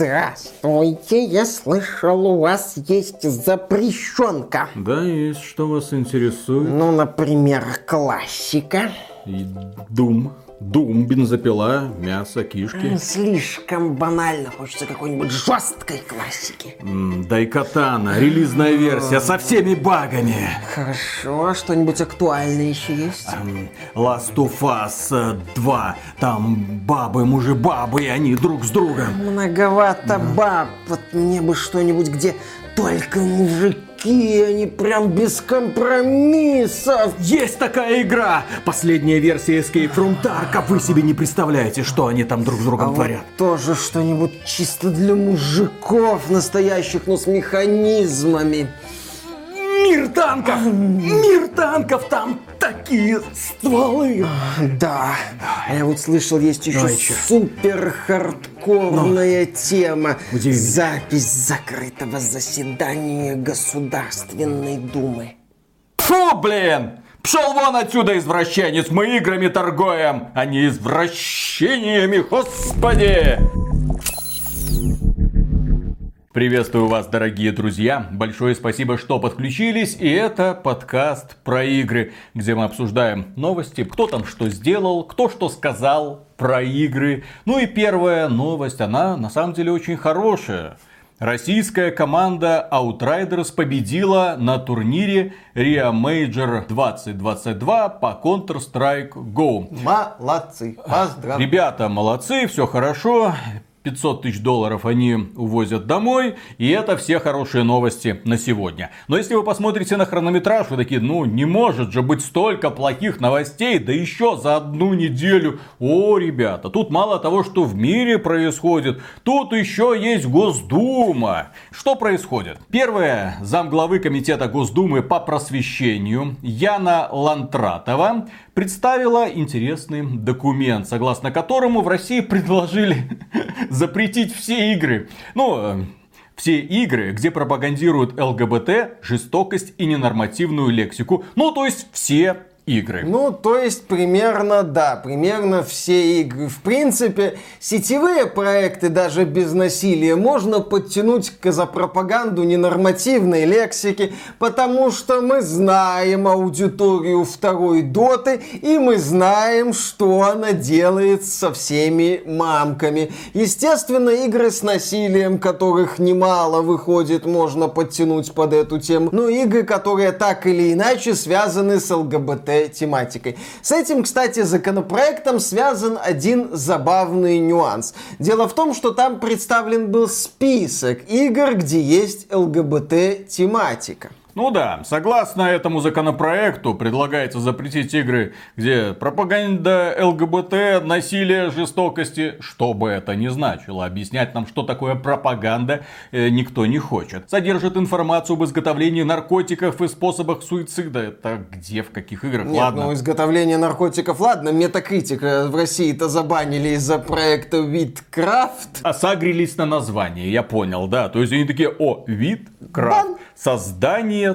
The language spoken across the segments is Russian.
Здравствуйте, я слышал, у вас есть запрещенка. Да, есть. Что вас интересует? Ну, например, классика. И Дум. Дум, бензопила, мясо, кишки. Слишком банально, хочется какой-нибудь жесткой классики. М, Дайкатана, релизная версия со всеми багами. Хорошо, а что-нибудь актуальное еще есть? М, Last of Us э, 2. Там бабы, мужи, бабы, и они друг с другом. Многовато баб. Вот мне бы что-нибудь, где только мужики, они прям без компромиссов. Есть такая игра! Последняя версия Escape from Tarkov. Вы себе не представляете, что они там друг с А другом вот творят. тоже что-нибудь чисто для мужиков настоящих, но с механизмами. Мир танков! Мир танков! Там такие стволы! Да, а я вот слышал, есть еще Давай чё? супер хардкорная тема. удиви. Запись закрытого заседания Государственной Думы. Фу, блин! Пшел вон отсюда, извращенец! Мы играми торгуем, а не извращениями, господи! Приветствую вас, дорогие друзья. Большое спасибо, что подключились. И это подкаст про игры, где мы обсуждаем новости, кто там что сделал, кто что сказал про игры. Ну и первая новость, она на самом деле очень хорошая. Российская команда Outriders победила на турнире Rio Major 2022 по Counter-Strike Go. Молодцы, поздравляю. Ребята молодцы, все хорошо. 500 тысяч долларов они увозят домой, и это все хорошие новости на сегодня. Но если вы посмотрите на хронометраж, вы такие, ну не может же быть столько плохих новостей, да еще за одну неделю. О, ребята, тут мало того, что в мире происходит, тут еще есть Госдума. Что происходит? Первое, замглавы комитета Госдумы по просвещению Яна Лантратова представила интересный документ, согласно которому в России предложили запретить все игры. Ну, э, все игры, где пропагандируют ЛГБТ, жестокость и ненормативную лексику. Ну, то есть все игры. Ну, то есть, примерно, да, примерно все игры. В принципе, сетевые проекты даже без насилия можно подтянуть к за пропаганду ненормативной лексики, потому что мы знаем аудиторию второй доты, и мы знаем, что она делает со всеми мамками. Естественно, игры с насилием, которых немало выходит, можно подтянуть под эту тему. Но игры, которые так или иначе связаны с ЛГБТ тематикой. С этим, кстати, законопроектом связан один забавный нюанс. Дело в том, что там представлен был список игр, где есть ЛГБТ тематика. Ну да, согласно этому законопроекту предлагается запретить игры, где пропаганда ЛГБТ, насилие, жестокости, что бы это ни значило. Объяснять нам, что такое пропаганда, э, никто не хочет. Содержит информацию об изготовлении наркотиков и способах суицида. Это где, в каких играх? Нет, Ладно. ну изготовление наркотиков, ладно, метакритика в России-то забанили из-за проекта Виткрафт. А согрелись на название, я понял, да. То есть они такие, о, вид, крафт,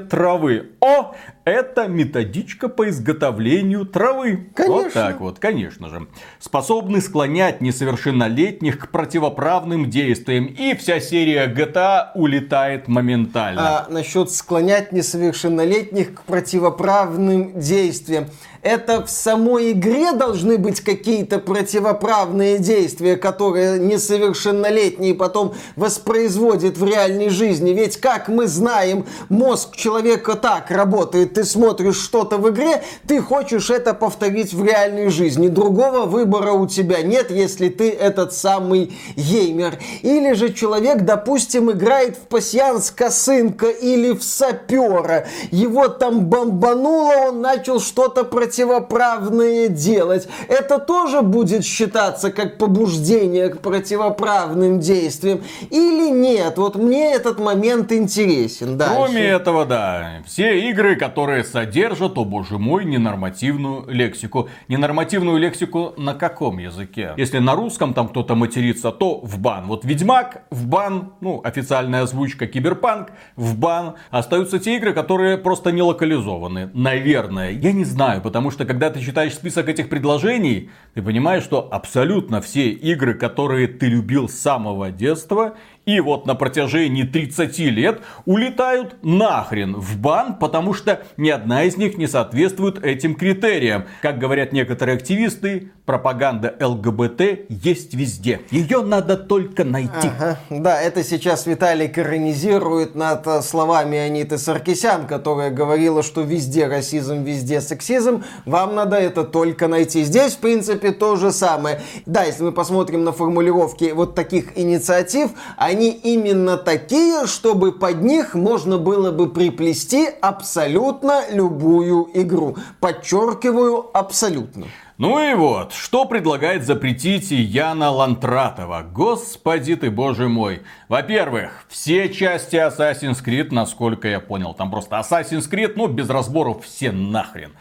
Травы. О, это методичка по изготовлению травы. Вот Конечно. так вот, конечно же. Способны склонять несовершеннолетних к противоправным действиям. И вся серия GTA улетает моментально. А насчет склонять несовершеннолетних к противоправным действиям. Это в самой игре должны быть какие-то противоправные действия, которые несовершеннолетний потом воспроизводит в реальной жизни. Ведь, как мы знаем, мозг человека так работает. Ты смотришь что-то в игре, ты хочешь это повторить в реальной жизни. Другого выбора у тебя нет, если ты этот самый геймер. Или же человек, допустим, играет в пассианс косынка или в сапера. Его там бомбануло, он начал что-то противоправное делать. Это тоже будет считаться как побуждение к противоправным действиям. Или нет? Вот мне этот момент интересен. Дальше. Кроме этого, да, все игры, которые содержат, о боже мой, ненормативную лексику. Ненормативную лексику на каком языке? Если на русском там кто-то матерится, то в бан. Вот Ведьмак в бан, ну, официальная озвучка Киберпанк в бан. Остаются те игры, которые просто не локализованы. Наверное. Я не знаю, потому что когда ты читаешь список этих предложений, ты понимаешь, что абсолютно все игры, которые ты любил с самого детства, и вот на протяжении 30 лет улетают нахрен в бан, потому что ни одна из них не соответствует этим критериям. Как говорят некоторые активисты, пропаганда ЛГБТ есть везде. Ее надо только найти. Ага. Да, это сейчас Виталий коронизирует над э, словами Аниты Саркисян, которая говорила, что везде расизм, везде сексизм. Вам надо это только найти. Здесь, в принципе, то же самое. Да, если мы посмотрим на формулировки вот таких инициатив, они они именно такие, чтобы под них можно было бы приплести абсолютно любую игру. Подчеркиваю, абсолютно. Ну и вот, что предлагает запретить Яна Лантратова? Господи ты, боже мой. Во-первых, все части Assassin's Creed, насколько я понял, там просто Assassin's Creed, ну без разборов все нахрен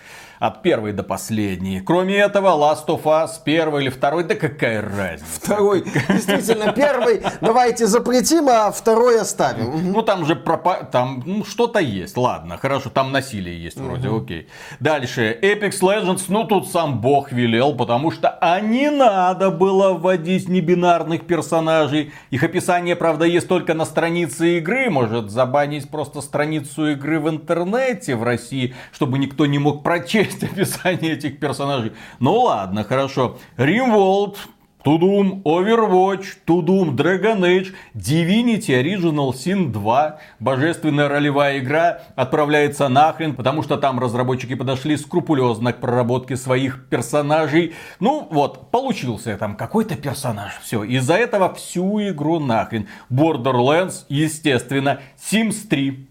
от первой до последней. Кроме этого, Last of Us первый или второй, да какая разница? Второй, действительно, первый давайте запретим, а второй оставим. Ну там же пропа... там ну, что-то есть, ладно, хорошо, там насилие есть вроде, окей. Дальше, Apex Legends, ну тут сам бог велел, потому что а не надо было вводить небинарных персонажей. Их описание, правда, есть только на странице игры, может забанить просто страницу игры в интернете в России, чтобы никто не мог прочесть есть описание этих персонажей. Ну ладно, хорошо. Римволд, Tudum, Overwatch, Tudum, Dragon Age, Divinity Original Sin 2, божественная ролевая игра отправляется нахрен, потому что там разработчики подошли скрупулезно к проработке своих персонажей. Ну вот, получился там какой-то персонаж. Все, из-за этого всю игру нахрен. Borderlands, естественно, Sims 3.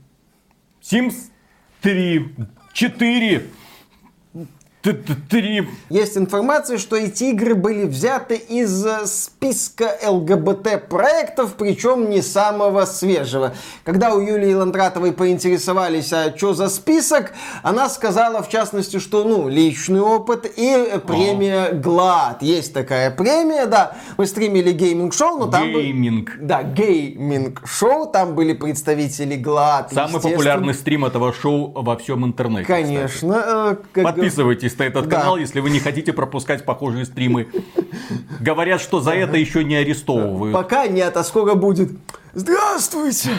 Sims 3. 4 Три. Есть информация, что эти игры были взяты из э, списка ЛГБТ проектов, причем не самого свежего. Когда у Юлии Ландратовой поинтересовались, а что за список, она сказала, в частности, что, ну, личный опыт и премия GLAAD. Есть такая премия, да. Мы стримили gaming шоу, но там... Gaming. Был... Да, gaming шоу, там были представители GLAAD. Самый популярный стрим этого шоу во всем интернете. Конечно. Э, Подписывайтесь подписывайтесь на этот канал, если вы не хотите пропускать похожие стримы. Говорят, что за это еще не арестовывают. Пока нет, а сколько будет? Здравствуйте!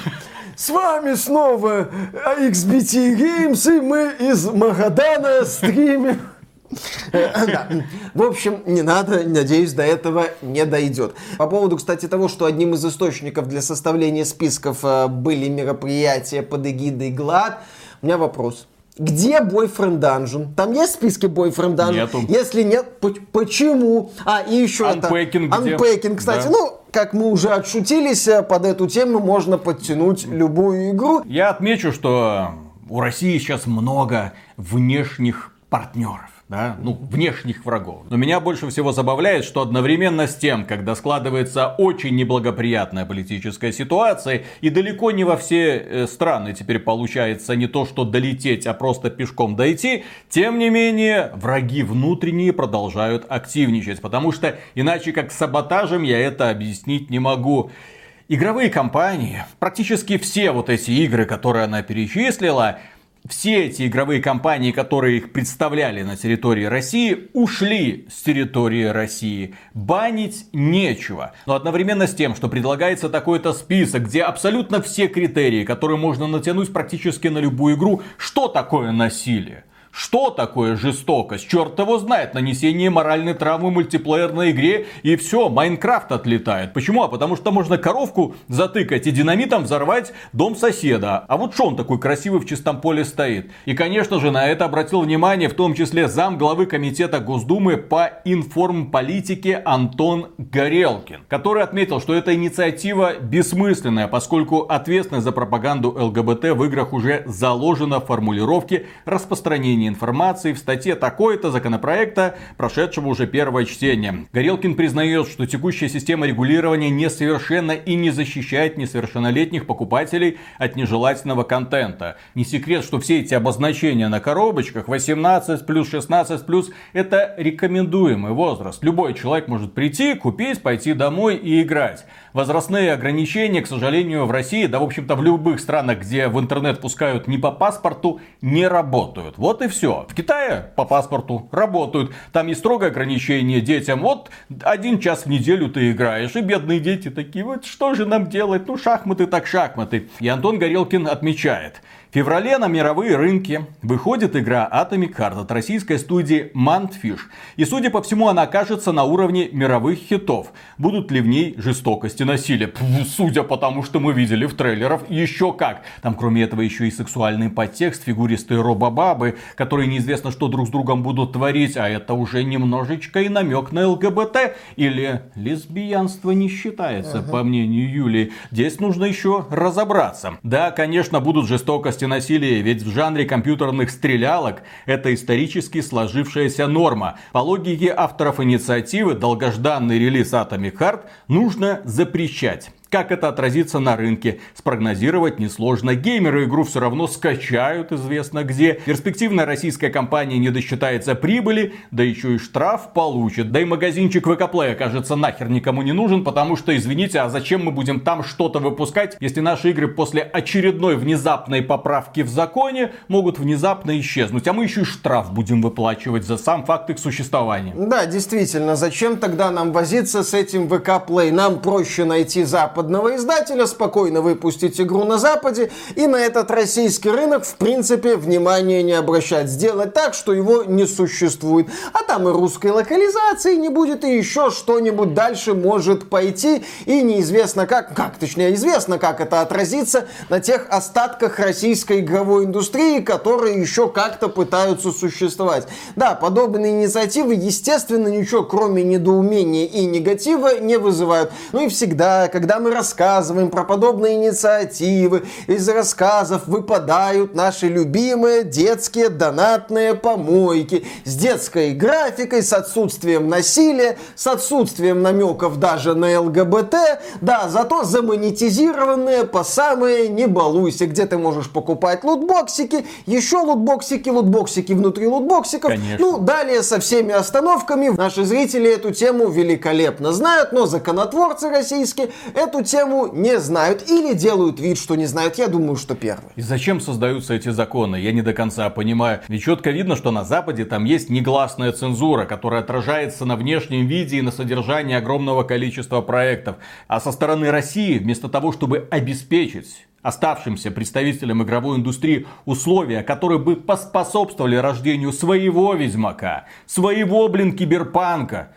С вами снова XBT Games, и мы из Магадана стримим. Да. В общем, не надо, надеюсь, до этого не дойдет. По поводу, кстати, того, что одним из источников для составления списков э, были мероприятия под эгидой ГЛАД, у меня вопрос. Где Boyfriend Dungeon? Там есть списки Boyfriend Dungeon? Нету. Если нет, почему? А, и еще Unpacking это... Unpacking, кстати. Да. Ну, как мы уже отшутились, э, под эту тему можно подтянуть любую игру. Я отмечу, что у России сейчас много внешних партнеров да, ну, внешних врагов. Но меня больше всего забавляет, что одновременно с тем, когда складывается очень неблагоприятная политическая ситуация, и далеко не во все э, страны теперь получается не то, что долететь, а просто пешком дойти, тем не менее, враги внутренние продолжают активничать, потому что иначе как саботажем я это объяснить не могу. Игровые компании, практически все вот эти игры, которые она перечислила, все эти игровые компании, которые их представляли на территории России, ушли с территории России. Банить нечего. Но одновременно с тем, что предлагается такой-то список, где абсолютно все критерии, которые можно натянуть практически на любую игру, что такое насилие? Что такое жестокость? Черт его знает. Нанесение моральной травмы мультиплеерной игре и все, Майнкрафт отлетает. Почему? А потому что можно коровку затыкать и динамитом взорвать дом соседа. А вот что он такой красивый в чистом поле стоит? И конечно же на это обратил внимание в том числе зам главы комитета Госдумы по информполитике Антон Горелкин. Который отметил, что эта инициатива бессмысленная, поскольку ответственность за пропаганду ЛГБТ в играх уже заложена в формулировке распространения распространения информации в статье такой-то законопроекта, прошедшего уже первое чтение. Горелкин признает, что текущая система регулирования несовершенна и не защищает несовершеннолетних покупателей от нежелательного контента. Не секрет, что все эти обозначения на коробочках 18 плюс 16 плюс это рекомендуемый возраст. Любой человек может прийти, купить, пойти домой и играть. Возрастные ограничения, к сожалению, в России, да в общем-то в любых странах, где в интернет пускают не по паспорту, не работают. Вот и все. В Китае по паспорту работают. Там есть строгое ограничение детям. Вот один час в неделю ты играешь. И бедные дети такие, вот что же нам делать? Ну шахматы так шахматы. И Антон Горелкин отмечает. В феврале на мировые рынки выходит игра Atomic Heart от российской студии Mantfish. И судя по всему она окажется на уровне мировых хитов. Будут ли в ней жестокость и насилие? Судя по тому, что мы видели в трейлерах, еще как. Там кроме этого еще и сексуальный подтекст, фигуристые робобабы, которые неизвестно что друг с другом будут творить. А это уже немножечко и намек на ЛГБТ. Или лесбиянство не считается, uh-huh. по мнению Юлии. Здесь нужно еще разобраться. Да, конечно, будут жестокости насилия, ведь в жанре компьютерных стрелялок это исторически сложившаяся норма. По логике авторов инициативы долгожданный релиз Atomic Heart нужно запрещать. Как это отразится на рынке, спрогнозировать несложно. Геймеры игру все равно скачают известно где. Перспективная российская компания не досчитается прибыли, да еще и штраф получит. Да и магазинчик ВК кажется нахер никому не нужен, потому что, извините, а зачем мы будем там что-то выпускать, если наши игры после очередной внезапной поправки в законе могут внезапно исчезнуть, а мы еще и штраф будем выплачивать за сам факт их существования. Да, действительно, зачем тогда нам возиться с этим ВК Нам проще найти запад западного издателя, спокойно выпустить игру на Западе и на этот российский рынок, в принципе, внимания не обращать. Сделать так, что его не существует. А там и русской локализации не будет, и еще что-нибудь дальше может пойти. И неизвестно как, как точнее известно, как это отразится на тех остатках российской игровой индустрии, которые еще как-то пытаются существовать. Да, подобные инициативы, естественно, ничего кроме недоумения и негатива не вызывают. Ну и всегда, когда мы рассказываем про подобные инициативы, из рассказов выпадают наши любимые детские донатные помойки с детской графикой, с отсутствием насилия, с отсутствием намеков даже на ЛГБТ, да, зато замонетизированные по самые не балуйся, где ты можешь покупать лутбоксики, еще лутбоксики, лутбоксики внутри лутбоксиков. Конечно. Ну, далее со всеми остановками. Наши зрители эту тему великолепно знают, но законотворцы российские эту тему не знают или делают вид, что не знают. Я думаю, что первый. И зачем создаются эти законы? Я не до конца понимаю. Ведь четко видно, что на Западе там есть негласная цензура, которая отражается на внешнем виде и на содержании огромного количества проектов. А со стороны России, вместо того, чтобы обеспечить оставшимся представителям игровой индустрии условия, которые бы поспособствовали рождению своего Ведьмака, своего, блин, Киберпанка,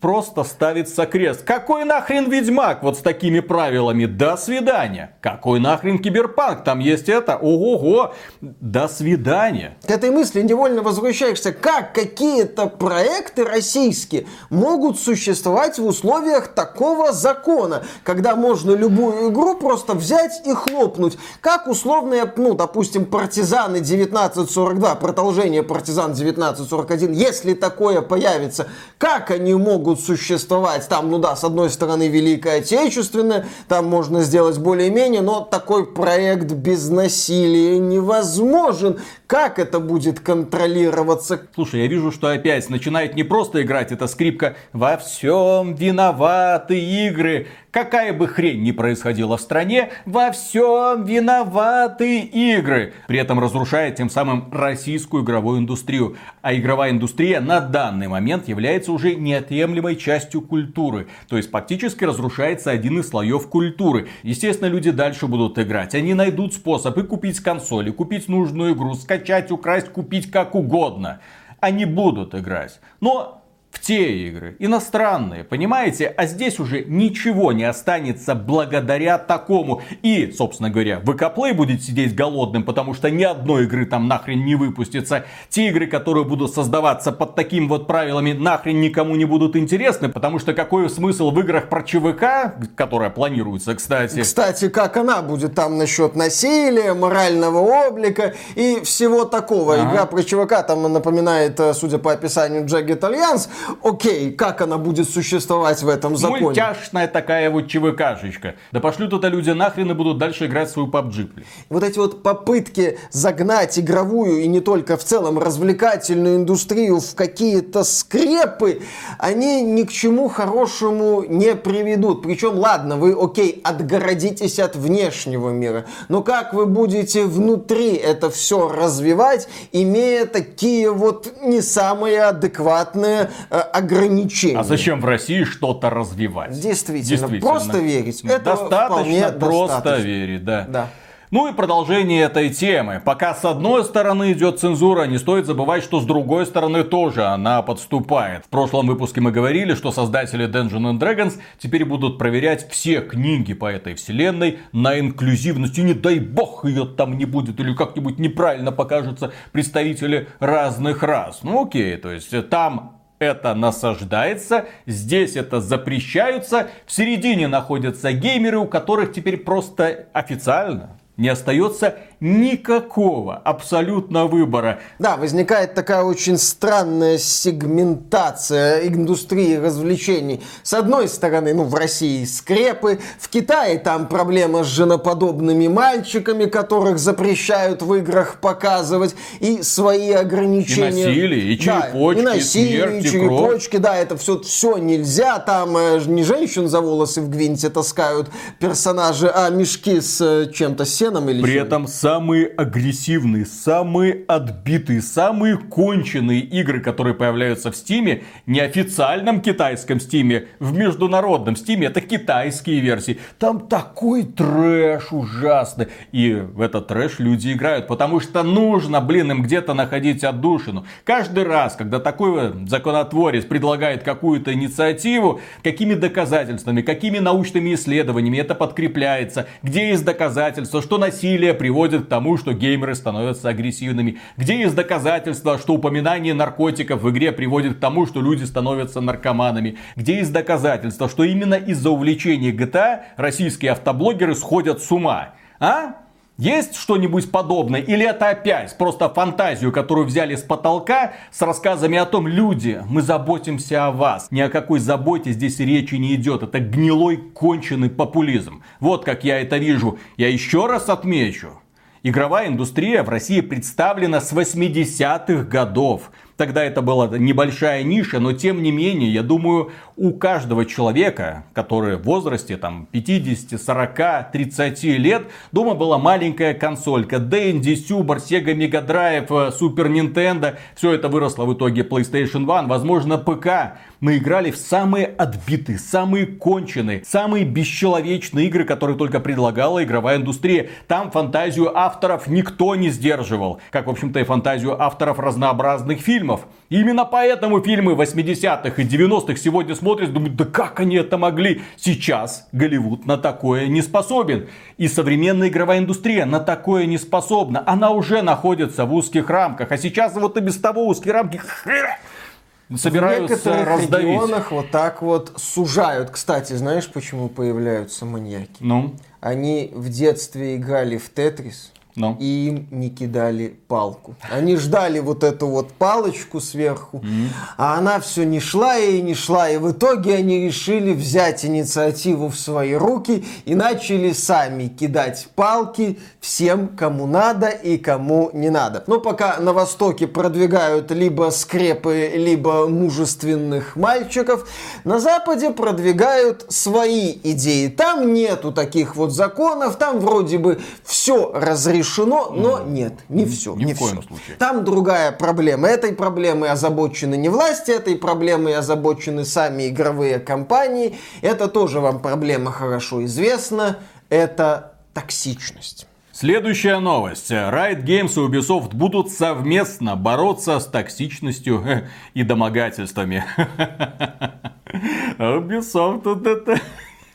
просто ставится крест. Какой нахрен Ведьмак вот с такими правилами? До свидания. Какой нахрен Киберпанк? Там есть это. Ого-го. До свидания. К этой мысли невольно возвращаешься. Как какие-то проекты российские могут существовать в условиях такого закона, когда можно любую игру просто взять и хлопнуть. Как условные, ну, допустим, партизаны 1942, продолжение партизан 1941, если такое появится, как они могут могут существовать. Там, ну да, с одной стороны Великая Отечественная, там можно сделать более-менее, но такой проект без насилия невозможен. Как это будет контролироваться? Слушай, я вижу, что опять начинает не просто играть эта скрипка «Во всем виноваты игры», Какая бы хрень ни происходила в стране, во всем виноваты игры. При этом разрушает тем самым российскую игровую индустрию. А игровая индустрия на данный момент является уже неотъемлемой частью культуры. То есть фактически разрушается один из слоев культуры. Естественно, люди дальше будут играть. Они найдут способ и купить консоли, купить нужную игру, скачать, украсть, купить как угодно. Они будут играть. Но в те игры, иностранные, понимаете? А здесь уже ничего не останется благодаря такому. И, собственно говоря, ВК будет сидеть голодным, потому что ни одной игры там нахрен не выпустится. Те игры, которые будут создаваться под такими вот правилами, нахрен никому не будут интересны, потому что какой смысл в играх про ЧВК, которая планируется, кстати. Кстати, как она будет там насчет насилия, морального облика и всего такого. Ага. Игра про ЧВК там напоминает, э, судя по описанию, Jagged Alliance, окей, как она будет существовать в этом законе? Мультяшная такая вот ЧВКшечка. Да пошлю туда люди нахрен и будут дальше играть свою PUBG. Вот эти вот попытки загнать игровую и не только в целом развлекательную индустрию в какие-то скрепы, они ни к чему хорошему не приведут. Причем, ладно, вы, окей, отгородитесь от внешнего мира, но как вы будете внутри это все развивать, имея такие вот не самые адекватные э, ограничения. А зачем в России что-то развивать? Действительно, Действительно. просто верить. Это достаточно просто достаточно. верить, да. да. Ну и продолжение этой темы. Пока с одной стороны идет цензура, не стоит забывать, что с другой стороны тоже она подступает. В прошлом выпуске мы говорили, что создатели Dungeons and Dragons теперь будут проверять все книги по этой вселенной на инклюзивность. И не дай бог ее там не будет или как-нибудь неправильно покажутся представители разных рас. Ну окей, то есть там это насаждается, здесь это запрещаются, в середине находятся геймеры, у которых теперь просто официально не остается никакого абсолютно выбора. Да, возникает такая очень странная сегментация индустрии развлечений. С одной стороны, ну, в России скрепы, в Китае там проблема с женоподобными мальчиками, которых запрещают в играх показывать, и свои ограничения. И насилие, и черепочки, да, и насилие, смерть, и черепочки, да, это все, все нельзя, там э, не женщин за волосы в гвинте таскают персонажи, а мешки с э, чем-то, сеном или При чем? этом самые агрессивные, самые отбитые, самые конченые игры, которые появляются в Стиме, неофициальном китайском Стиме, в международном Стиме, это китайские версии. Там такой трэш ужасный. И в этот трэш люди играют, потому что нужно, блин, им где-то находить отдушину. Каждый раз, когда такой законотворец предлагает какую-то инициативу, какими доказательствами, какими научными исследованиями это подкрепляется, где есть доказательства, что насилие приводит к тому, что геймеры становятся агрессивными? Где есть доказательства, что упоминание наркотиков в игре приводит к тому, что люди становятся наркоманами? Где есть доказательства, что именно из-за увлечения GTA российские автоблогеры сходят с ума? А? Есть что-нибудь подобное? Или это опять просто фантазию, которую взяли с потолка с рассказами о том, люди, мы заботимся о вас. Ни о какой заботе здесь речи не идет. Это гнилой, конченый популизм. Вот как я это вижу. Я еще раз отмечу. Игровая индустрия в России представлена с 80-х годов. Тогда это была небольшая ниша, но тем не менее, я думаю, у каждого человека, который в возрасте там 50, 40, 30 лет, дома была маленькая консолька. Dendy, Super, Sega Mega Drive, Super Nintendo. Все это выросло в итоге PlayStation 1, возможно ПК. Мы играли в самые отбитые, самые конченые, самые бесчеловечные игры, которые только предлагала игровая индустрия. Там фантазию авторов никто не сдерживал. Как, в общем-то, и фантазию авторов разнообразных фильмов. И именно поэтому фильмы 80-х и 90-х сегодня смотрят, думают, да как они это могли? Сейчас Голливуд на такое не способен. И современная игровая индустрия на такое не способна. Она уже находится в узких рамках. А сейчас вот и без того узкие рамки собираются в раздавить. регионах вот так вот сужают. Кстати, знаешь, почему появляются маньяки? Ну? Они в детстве играли в Тетрис, ну. и им не кидали палку. Они ждали вот эту вот палочку сверху, mm-hmm. а она все не шла и не шла. И в итоге они решили взять инициативу в свои руки и начали сами кидать палки всем, кому надо и кому не надо. Но пока на Востоке продвигают либо скрепы, либо мужественных мальчиков, на Западе продвигают свои идеи. Там нету таких вот законов, там вроде бы все разрешено решено, но нет, не все. Ни не в коем все. случае. Там другая проблема. Этой проблемой озабочены не власти, этой проблемой озабочены сами игровые компании. Это тоже вам проблема хорошо известна. Это токсичность. Следующая новость. Riot Games и Ubisoft будут совместно бороться с токсичностью э, и домогательствами. Ubisoft это...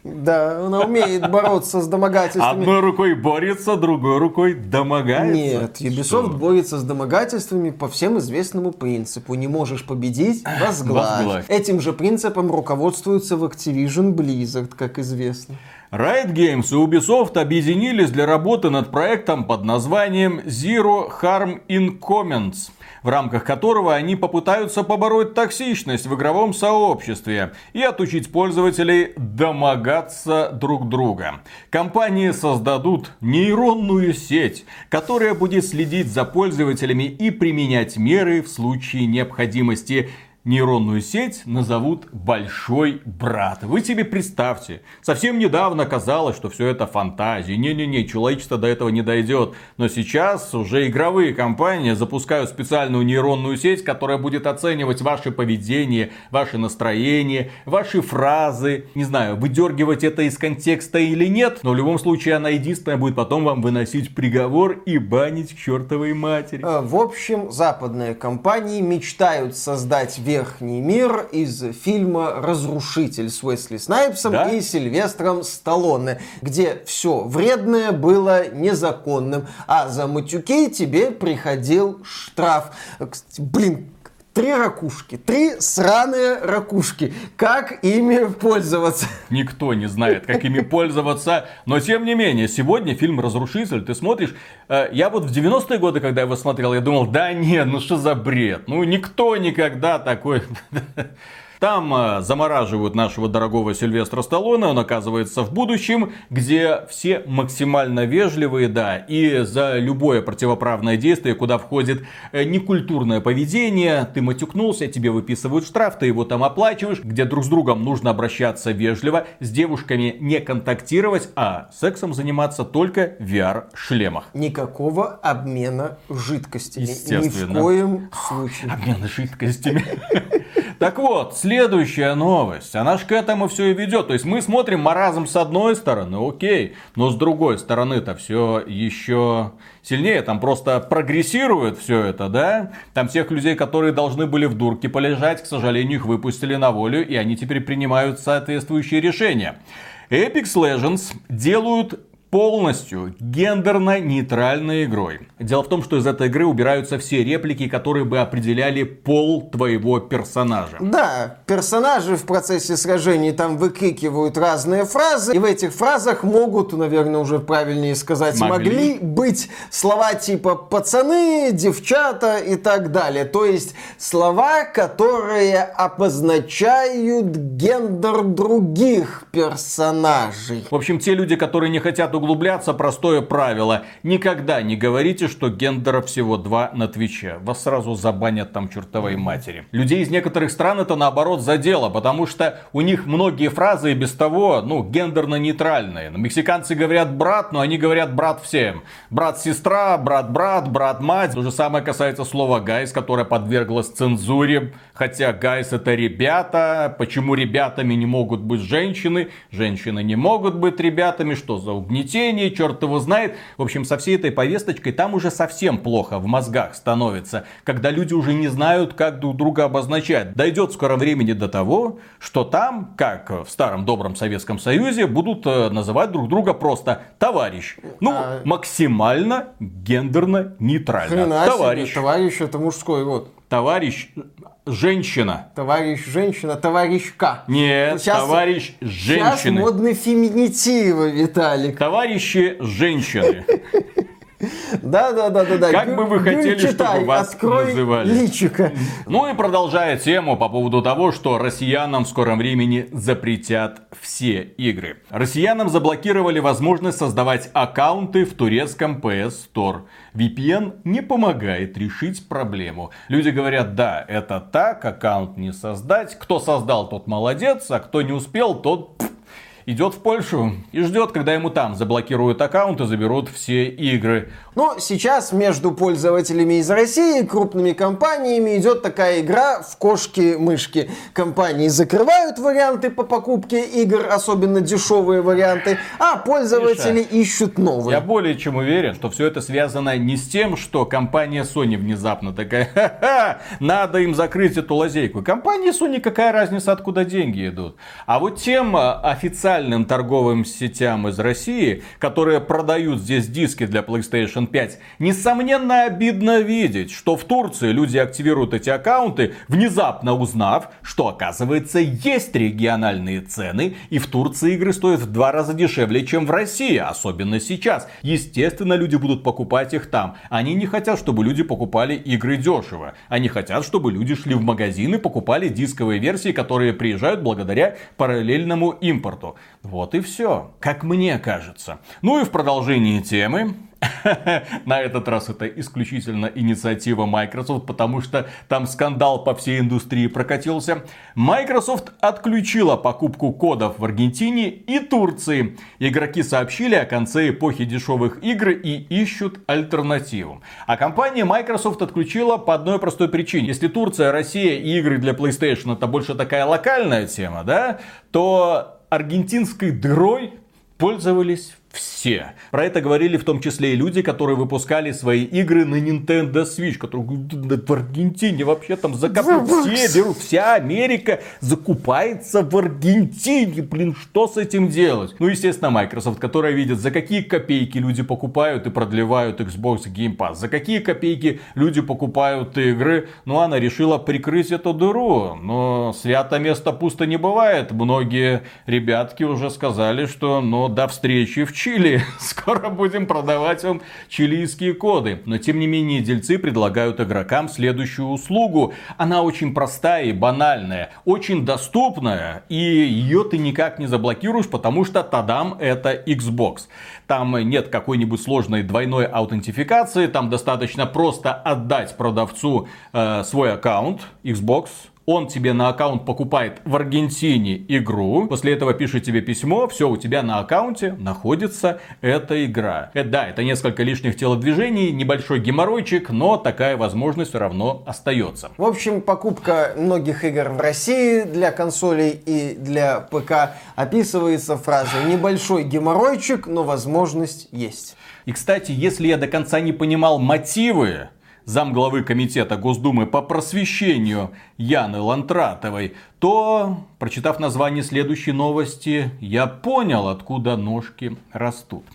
Да, она умеет бороться с домогательствами. Одной рукой борется, другой рукой домогается. Нет, Ubisoft Что? борется с домогательствами по всем известному принципу. Не можешь победить, возглавь. Этим же принципом руководствуются в Activision Blizzard, как известно. Riot Games и Ubisoft объединились для работы над проектом под названием Zero Harm in Comments в рамках которого они попытаются побороть токсичность в игровом сообществе и отучить пользователей домогаться друг друга. Компании создадут нейронную сеть, которая будет следить за пользователями и применять меры в случае необходимости нейронную сеть назовут Большой Брат. Вы себе представьте, совсем недавно казалось, что все это фантазии. Не-не-не, человечество до этого не дойдет. Но сейчас уже игровые компании запускают специальную нейронную сеть, которая будет оценивать ваше поведение, ваше настроение, ваши фразы. Не знаю, выдергивать это из контекста или нет, но в любом случае она единственная будет потом вам выносить приговор и банить к чертовой матери. Э, в общем, западные компании мечтают создать верхний мир из фильма «Разрушитель» с Уэсли Снайпсом да? и Сильвестром Сталлоне, где все вредное было незаконным, а за матюки тебе приходил штраф. Блин, Три ракушки, три сраные ракушки. Как ими пользоваться? Никто не знает, как ими пользоваться. Но тем не менее, сегодня фильм «Разрушитель», ты смотришь, э, я вот в 90-е годы, когда его смотрел, я думал, да нет, ну что за бред? Ну никто никогда такой... Там э, замораживают нашего дорогого Сильвестра Сталлоне, он оказывается в будущем, где все максимально вежливые, да, и за любое противоправное действие, куда входит э, некультурное поведение, ты матюкнулся, тебе выписывают штраф, ты его там оплачиваешь, где друг с другом нужно обращаться вежливо, с девушками не контактировать, а сексом заниматься только в VR-шлемах. Никакого обмена жидкостями. Ни в коем случае. Обмена жидкостями. Так вот, следующая новость. Она же к этому все и ведет. То есть мы смотрим маразм с одной стороны, окей. Но с другой стороны-то все еще сильнее. Там просто прогрессирует все это, да? Там всех людей, которые должны были в дурке полежать, к сожалению, их выпустили на волю. И они теперь принимают соответствующие решения. Apex Legends делают полностью гендерно-нейтральной игрой. Дело в том, что из этой игры убираются все реплики, которые бы определяли пол твоего персонажа. Да, персонажи в процессе сражений там выкрикивают разные фразы, и в этих фразах могут, наверное, уже правильнее сказать, могли, могли быть слова типа пацаны, девчата и так далее. То есть слова, которые обозначают гендер других персонажей. В общем, те люди, которые не хотят углубляться, простое правило. Никогда не говорите, что гендера всего два на Твиче. Вас сразу забанят там чертовой матери. Людей из некоторых стран это наоборот задело, потому что у них многие фразы и без того, ну, гендерно-нейтральные. Мексиканцы говорят брат, но они говорят брат всем. Брат-сестра, брат-брат, брат-мать. То же самое касается слова guys, которое подверглось цензуре. Хотя guys это ребята. Почему ребятами не могут быть женщины? Женщины не могут быть ребятами. Что за угнетение? Бюллетени, черт его знает. В общем, со всей этой повесточкой там уже совсем плохо в мозгах становится, когда люди уже не знают, как друг друга обозначать. Дойдет скоро времени до того, что там, как в старом добром Советском Союзе, будут э, называть друг друга просто товарищ. Ну, а... максимально гендерно нейтрально. Хрена товарищ. Себе, товарищ это мужской род. Товарищ женщина. Товарищ женщина, товарищка. Нет, сейчас, товарищ женщины. Сейчас модные феминитивы, Виталик. Товарищи женщины. Да, да, да, да, да. Как бы вы хотели, читай, чтобы вас называли? Личика. Ну и продолжая тему по поводу того, что россиянам в скором времени запретят все игры. Россиянам заблокировали возможность создавать аккаунты в турецком PS Store. VPN не помогает решить проблему. Люди говорят, да, это так, аккаунт не создать. Кто создал, тот молодец, а кто не успел, тот идет в Польшу и ждет, когда ему там заблокируют аккаунт и заберут все игры. Но сейчас между пользователями из России и крупными компаниями идет такая игра в кошки-мышки. Компании закрывают варианты по покупке игр, особенно дешевые варианты, а пользователи Миша, ищут новые. Я более чем уверен, что все это связано не с тем, что компания Sony внезапно такая, ха-ха, надо им закрыть эту лазейку. Компания Sony какая разница, откуда деньги идут. А вот тем а, официальным торговым сетям из России, которые продают здесь диски для PlayStation PlayStation 5. Несомненно, обидно видеть, что в Турции люди активируют эти аккаунты, внезапно узнав, что оказывается есть региональные цены, и в Турции игры стоят в два раза дешевле, чем в России, особенно сейчас. Естественно, люди будут покупать их там. Они не хотят, чтобы люди покупали игры дешево. Они хотят, чтобы люди шли в магазины, покупали дисковые версии, которые приезжают благодаря параллельному импорту. Вот и все, как мне кажется. Ну и в продолжении темы На этот раз это исключительно инициатива Microsoft, потому что там скандал по всей индустрии прокатился. Microsoft отключила покупку кодов в Аргентине и Турции. Игроки сообщили о конце эпохи дешевых игр и ищут альтернативу. А компания Microsoft отключила по одной простой причине. Если Турция, Россия и игры для PlayStation это больше такая локальная тема, да, то аргентинской дырой пользовались все. Про это говорили в том числе и люди, которые выпускали свои игры на Nintendo Switch, которые в Аргентине вообще там закапывают все, берут, вся Америка закупается в Аргентине. Блин, что с этим делать? Ну, естественно, Microsoft, которая видит, за какие копейки люди покупают и продлевают Xbox Game Pass, за какие копейки люди покупают игры, ну, она решила прикрыть эту дыру. Но свято место пусто не бывает. Многие ребятки уже сказали, что, ну, до встречи в Чили. Скоро будем продавать вам чилийские коды. Но тем не менее дельцы предлагают игрокам следующую услугу. Она очень простая и банальная, очень доступная. И ее ты никак не заблокируешь, потому что тадам это Xbox. Там нет какой-нибудь сложной двойной аутентификации. Там достаточно просто отдать продавцу э, свой аккаунт Xbox он тебе на аккаунт покупает в Аргентине игру, после этого пишет тебе письмо, все, у тебя на аккаунте находится эта игра. Это, да, это несколько лишних телодвижений, небольшой геморройчик, но такая возможность все равно остается. В общем, покупка многих игр в России для консолей и для ПК описывается фразой «небольшой геморройчик, но возможность есть». И, кстати, если я до конца не понимал мотивы замглавы комитета Госдумы по просвещению Яны Лантратовой, то, прочитав название следующей новости, я понял, откуда ножки растут.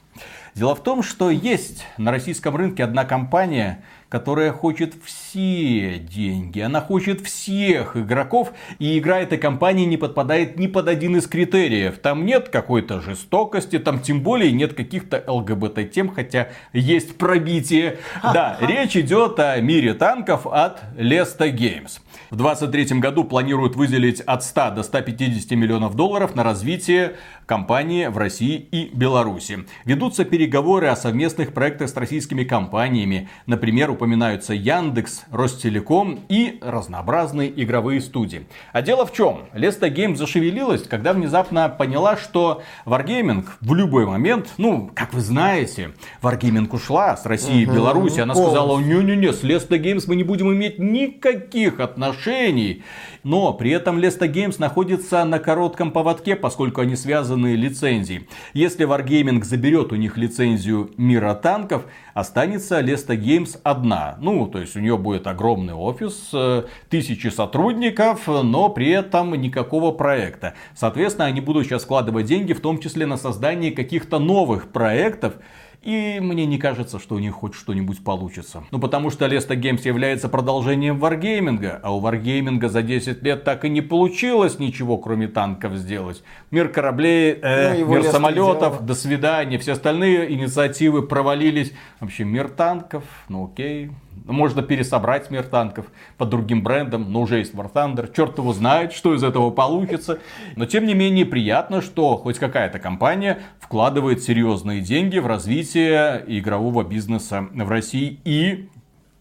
Дело в том, что есть на российском рынке одна компания, которая хочет все деньги, она хочет всех игроков, и игра этой компании не подпадает ни под один из критериев. Там нет какой-то жестокости, там тем более нет каких-то ЛГБТ-тем, хотя есть пробитие. Да, речь идет о мире танков от Lesta Games. В 2023 году планируют выделить от 100 до 150 миллионов долларов на развитие компании в России и Беларуси. Ведутся переговоры о совместных проектах с российскими компаниями. Например, упоминаются Яндекс, Ростелеком и разнообразные игровые студии. А дело в чем? Lesta Game зашевелилась, когда внезапно поняла, что Wargaming в любой момент, ну, как вы знаете, Wargaming ушла с России угу, и Беларуси. Она сказала, не-не-не, с Lesta Games мы не будем иметь никаких отношений. Но при этом Lesta Games находится на коротком поводке, поскольку они связаны лицензией. Если Wargaming заберет у них лицензию мира танков, останется Lesta Games одна. Ну, то есть у нее будет огромный офис, э, тысячи сотрудников, но при этом никакого проекта. Соответственно, они будут сейчас вкладывать деньги, в том числе на создание каких-то новых проектов, и мне не кажется, что у них хоть что-нибудь получится. Ну потому что Леста Games является продолжением Wargaming, а у Wargaming за 10 лет так и не получилось ничего, кроме танков сделать. Мир кораблей, э, ну, мир самолетов, до свидания. Все остальные инициативы провалились. Вообще мир танков, ну окей, можно пересобрать мир танков под другим брендом, но уже есть War Thunder. Черт его знает, что из этого получится. Но тем не менее приятно, что хоть какая-то компания вкладывает серьезные деньги в развитие игрового бизнеса в России и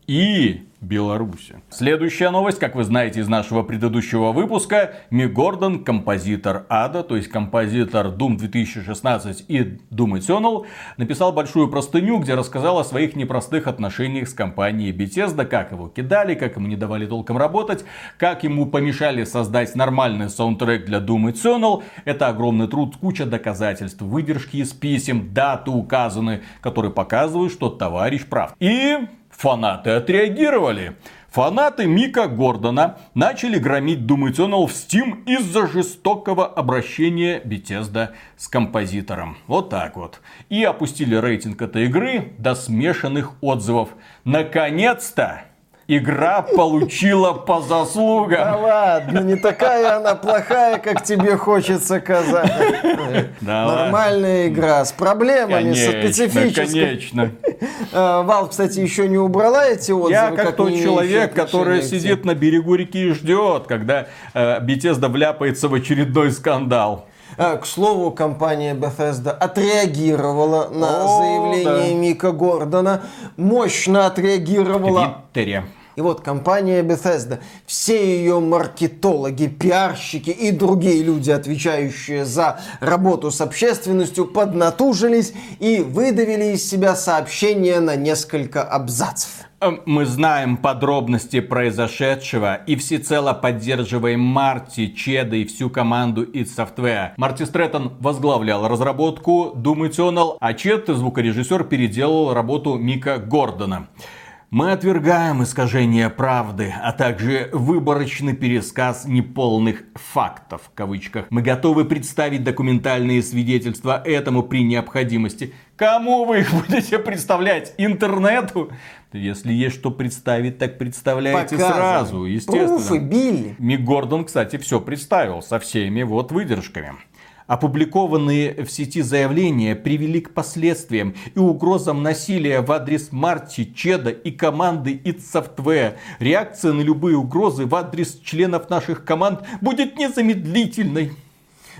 и Беларуси. Следующая новость, как вы знаете из нашего предыдущего выпуска, Мик Гордон, композитор Ада, то есть композитор Doom 2016 и Doom Eternal, написал большую простыню, где рассказал о своих непростых отношениях с компанией Bethesda, как его кидали, как ему не давали толком работать, как ему помешали создать нормальный саундтрек для Doom Eternal. Это огромный труд, куча доказательств, выдержки из писем, даты указаны, которые показывают, что товарищ прав. И фанаты отреагировали. Фанаты Мика Гордона начали громить Doom Eternal в Steam из-за жестокого обращения Bethesda с композитором. Вот так вот. И опустили рейтинг этой игры до смешанных отзывов. Наконец-то! Игра получила по заслугам. Да ладно, не такая она плохая, как тебе хочется казать. Да Нормальная игра с проблемами, со специфическими. Конечно. А, Вал, кстати, еще не убрала эти отзывы. Я как, тот человек, который сидит на берегу реки и ждет, когда э, Bethesda вляпается в очередной скандал. А, к слову, компания Bethesda отреагировала на О, заявление да. Мика Гордона, мощно отреагировала. В Твиттере. И вот компания Bethesda, все ее маркетологи, пиарщики и другие люди, отвечающие за работу с общественностью, поднатужились и выдавили из себя сообщение на несколько абзацев. Эм, мы знаем подробности произошедшего и всецело поддерживаем Марти, Чеда и всю команду id Software. Марти Стрэттон возглавлял разработку Doom Eternal, а Чед, звукорежиссер, переделал работу Мика Гордона. Мы отвергаем искажение правды, а также выборочный пересказ неполных фактов, в кавычках. Мы готовы представить документальные свидетельства этому при необходимости. Кому вы их будете представлять? Интернету? Если есть что представить, так представляйте Показывай. сразу, естественно. Пруфы, Билли. Мик Гордон, кстати, все представил со всеми вот выдержками. Опубликованные в сети заявления привели к последствиям и угрозам насилия в адрес Марти, Чеда и команды id Software. Реакция на любые угрозы в адрес членов наших команд будет незамедлительной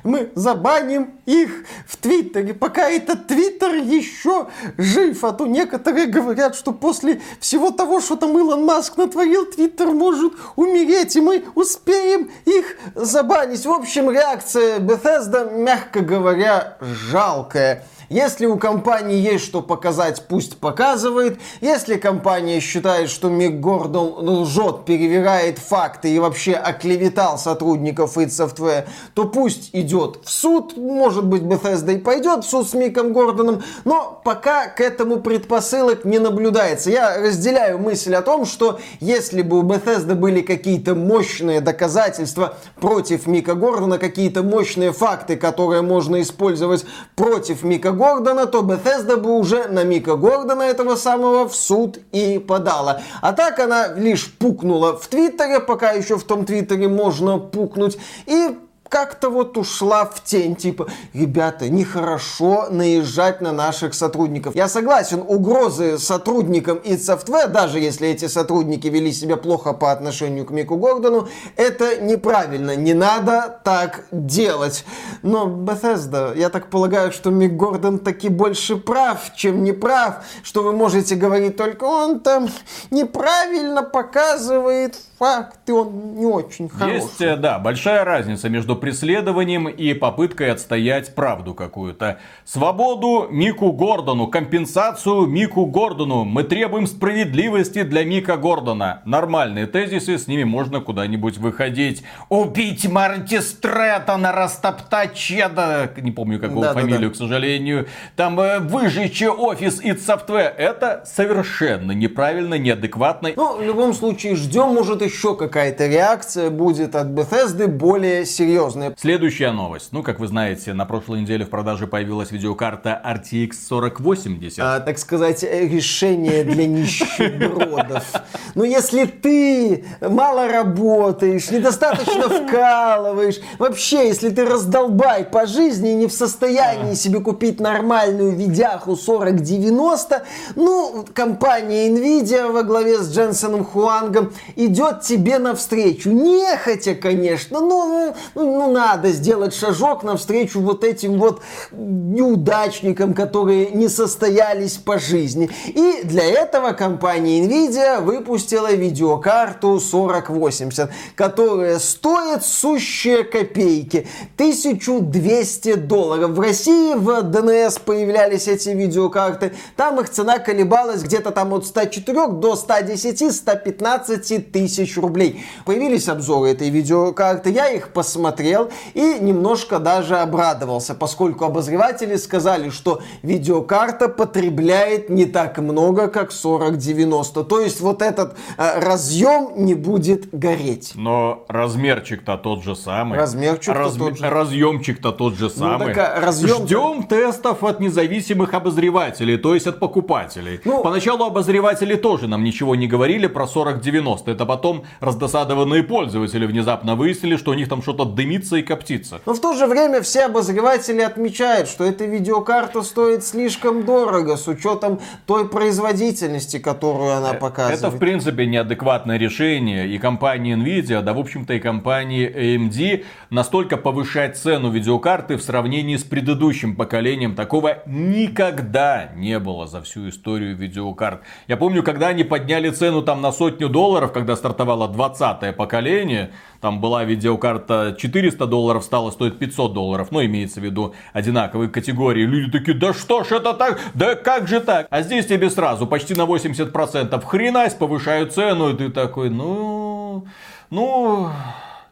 мы забаним их в Твиттере, пока этот Твиттер еще жив. А то некоторые говорят, что после всего того, что там Илон Маск натворил, Твиттер может умереть, и мы успеем их забанить. В общем, реакция Bethesda, мягко говоря, жалкая. Если у компании есть что показать, пусть показывает. Если компания считает, что Мик Гордон лжет, перевирает факты и вообще оклеветал сотрудников id Software, то пусть идет в суд. Может быть, Bethesda и пойдет в суд с Миком Гордоном, но пока к этому предпосылок не наблюдается. Я разделяю мысль о том, что если бы у Bethesda были какие-то мощные доказательства против Мика Гордона, какие-то мощные факты, которые можно использовать против Мика Гордона, то Bethesda бы уже на Мика Гордона этого самого в суд и подала. А так она лишь пукнула в Твиттере, пока еще в том Твиттере можно пукнуть, и как-то вот ушла в тень, типа, ребята, нехорошо наезжать на наших сотрудников. Я согласен, угрозы сотрудникам id Software, даже если эти сотрудники вели себя плохо по отношению к Мику Гордону, это неправильно, не надо так делать. Но Bethesda, я так полагаю, что Мик Гордон таки больше прав, чем не прав, что вы можете говорить только он там неправильно показывает факты, он не очень хороший. Есть, э, да, большая разница между преследованием и попыткой отстоять правду какую-то. Свободу Мику Гордону, компенсацию Мику Гордону. Мы требуем справедливости для Мика Гордона. Нормальные тезисы, с ними можно куда-нибудь выходить. Убить Марти Стрэттона, растоптать Чеда, не помню какого да, фамилию, да, да. к сожалению. Там э, выжечь офис и Software. Это совершенно неправильно, неадекватно. Ну, в любом случае, ждем, может, еще какая-то реакция будет от Bethesda более серьезная. Следующая новость. Ну, как вы знаете, на прошлой неделе в продаже появилась видеокарта RTX 4080. А, так сказать, решение для нищебродов. Ну, если ты мало работаешь, недостаточно вкалываешь, вообще, если ты раздолбай по жизни и не в состоянии себе купить нормальную видяху 4090, ну, компания Nvidia во главе с Дженсоном Хуангом идет идет тебе навстречу. Нехотя, конечно, но ну, ну, надо сделать шажок навстречу вот этим вот неудачникам, которые не состоялись по жизни. И для этого компания Nvidia выпустила видеокарту 4080, которая стоит сущие копейки. 1200 долларов. В России в ДНС появлялись эти видеокарты. Там их цена колебалась где-то там от 104 до 110-115 тысяч рублей. Появились обзоры этой видеокарты, я их посмотрел и немножко даже обрадовался, поскольку обозреватели сказали, что видеокарта потребляет не так много, как 4090. То есть вот этот э, разъем не будет гореть. Но размерчик-то тот же самый. Размерчик-то Раз... тот же. Разъемчик-то тот же самый. Ну, так, а разъем... Ждем тестов от независимых обозревателей, то есть от покупателей. Ну, Поначалу обозреватели тоже нам ничего не говорили про 4090. Это потом раздосадованные пользователи внезапно выяснили, что у них там что-то дымится и коптится. Но в то же время все обозреватели отмечают, что эта видеокарта стоит слишком дорого с учетом той производительности, которую она показывает. Это, в принципе, неадекватное решение. И компания Nvidia, да, в общем-то, и компания AMD настолько повышать цену видеокарты в сравнении с предыдущим поколением. Такого никогда не было за всю историю видеокарт. Я помню, когда они подняли цену там на сотню долларов, когда стартовало 20 поколение, там была видеокарта 400 долларов, стала стоить 500 долларов. Ну, имеется в виду одинаковые категории. Люди такие, да что ж это так? Да как же так? А здесь тебе сразу почти на 80% хренась повышают цену. И ты такой, ну... Ну...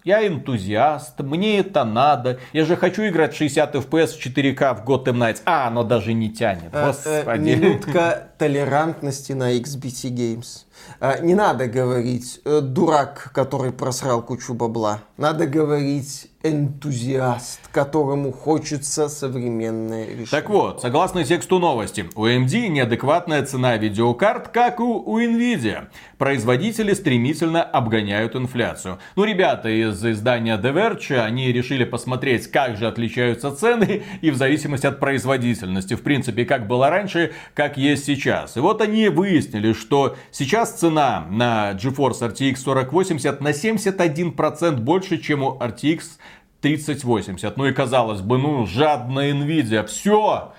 Я энтузиаст, мне это надо. Я же хочу играть 60 FPS в 4К в Gotham Knights. А, оно даже не тянет. Э, э, Господи. Минутка толерантности на XBT Games. А, не надо говорить э, дурак, который просрал кучу бабла. Надо говорить энтузиаст, которому хочется современное решение. Так вот, согласно тексту новости, у AMD неадекватная цена видеокарт, как у, у Nvidia. Производители стремительно обгоняют инфляцию. Ну, ребята из издания The Verge, они решили посмотреть, как же отличаются цены и в зависимости от производительности. В принципе, как было раньше, как есть сейчас. И вот они выяснили, что сейчас цена на GeForce RTX 4080 на 71% больше, чем у RTX 3080. Ну и казалось бы, ну жадная Nvidia, все,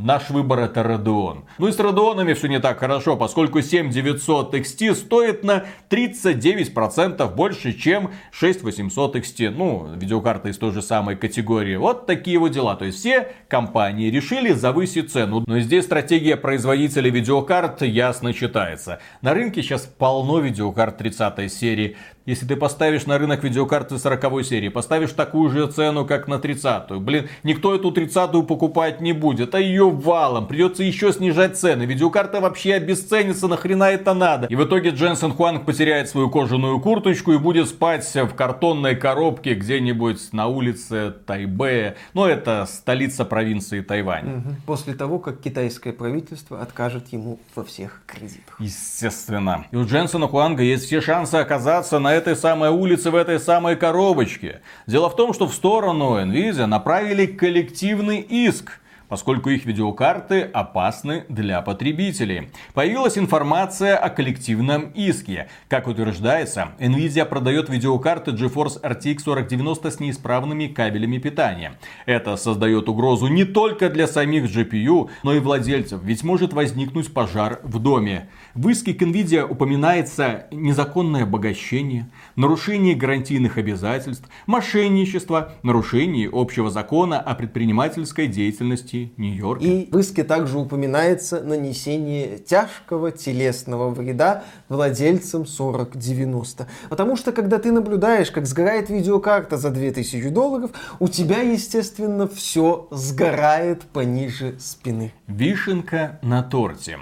Наш выбор это Radeon. Ну и с Radeon'ами все не так хорошо, поскольку 7900 XT стоит на 39% больше, чем 6800 XT. Ну, видеокарта из той же самой категории. Вот такие вот дела. То есть все компании решили завысить цену. Но здесь стратегия производителей видеокарт ясно читается. На рынке сейчас полно видеокарт 30 серии. Если ты поставишь на рынок видеокарты 40 серии, поставишь такую же цену, как на 30-ю. Блин, никто эту 30-ю покупать не будет, а ее валом. Придется еще снижать цены. Видеокарта вообще обесценится, нахрена это надо. И в итоге Дженсен Хуанг потеряет свою кожаную курточку и будет спать в картонной коробке где-нибудь на улице Тайбэя. Ну, это столица провинции Тайвань. После того, как китайское правительство откажет ему во всех кредитах. Естественно. И у Дженсона Хуанга есть все шансы оказаться на этой самой улице, в этой самой коробочке. Дело в том, что в сторону Nvidia направили коллективный иск поскольку их видеокарты опасны для потребителей. Появилась информация о коллективном иске. Как утверждается, Nvidia продает видеокарты GeForce RTX 4090 с неисправными кабелями питания. Это создает угрозу не только для самих GPU, но и владельцев, ведь может возникнуть пожар в доме. В иске к Nvidia упоминается незаконное обогащение, нарушение гарантийных обязательств, мошенничество, нарушение общего закона о предпринимательской деятельности Нью-Йорка. И в иске также упоминается нанесение тяжкого телесного вреда владельцам 4090. Потому что когда ты наблюдаешь, как сгорает видеокарта за 2000 долларов, у тебя, естественно, все сгорает пониже спины. Вишенка на торте.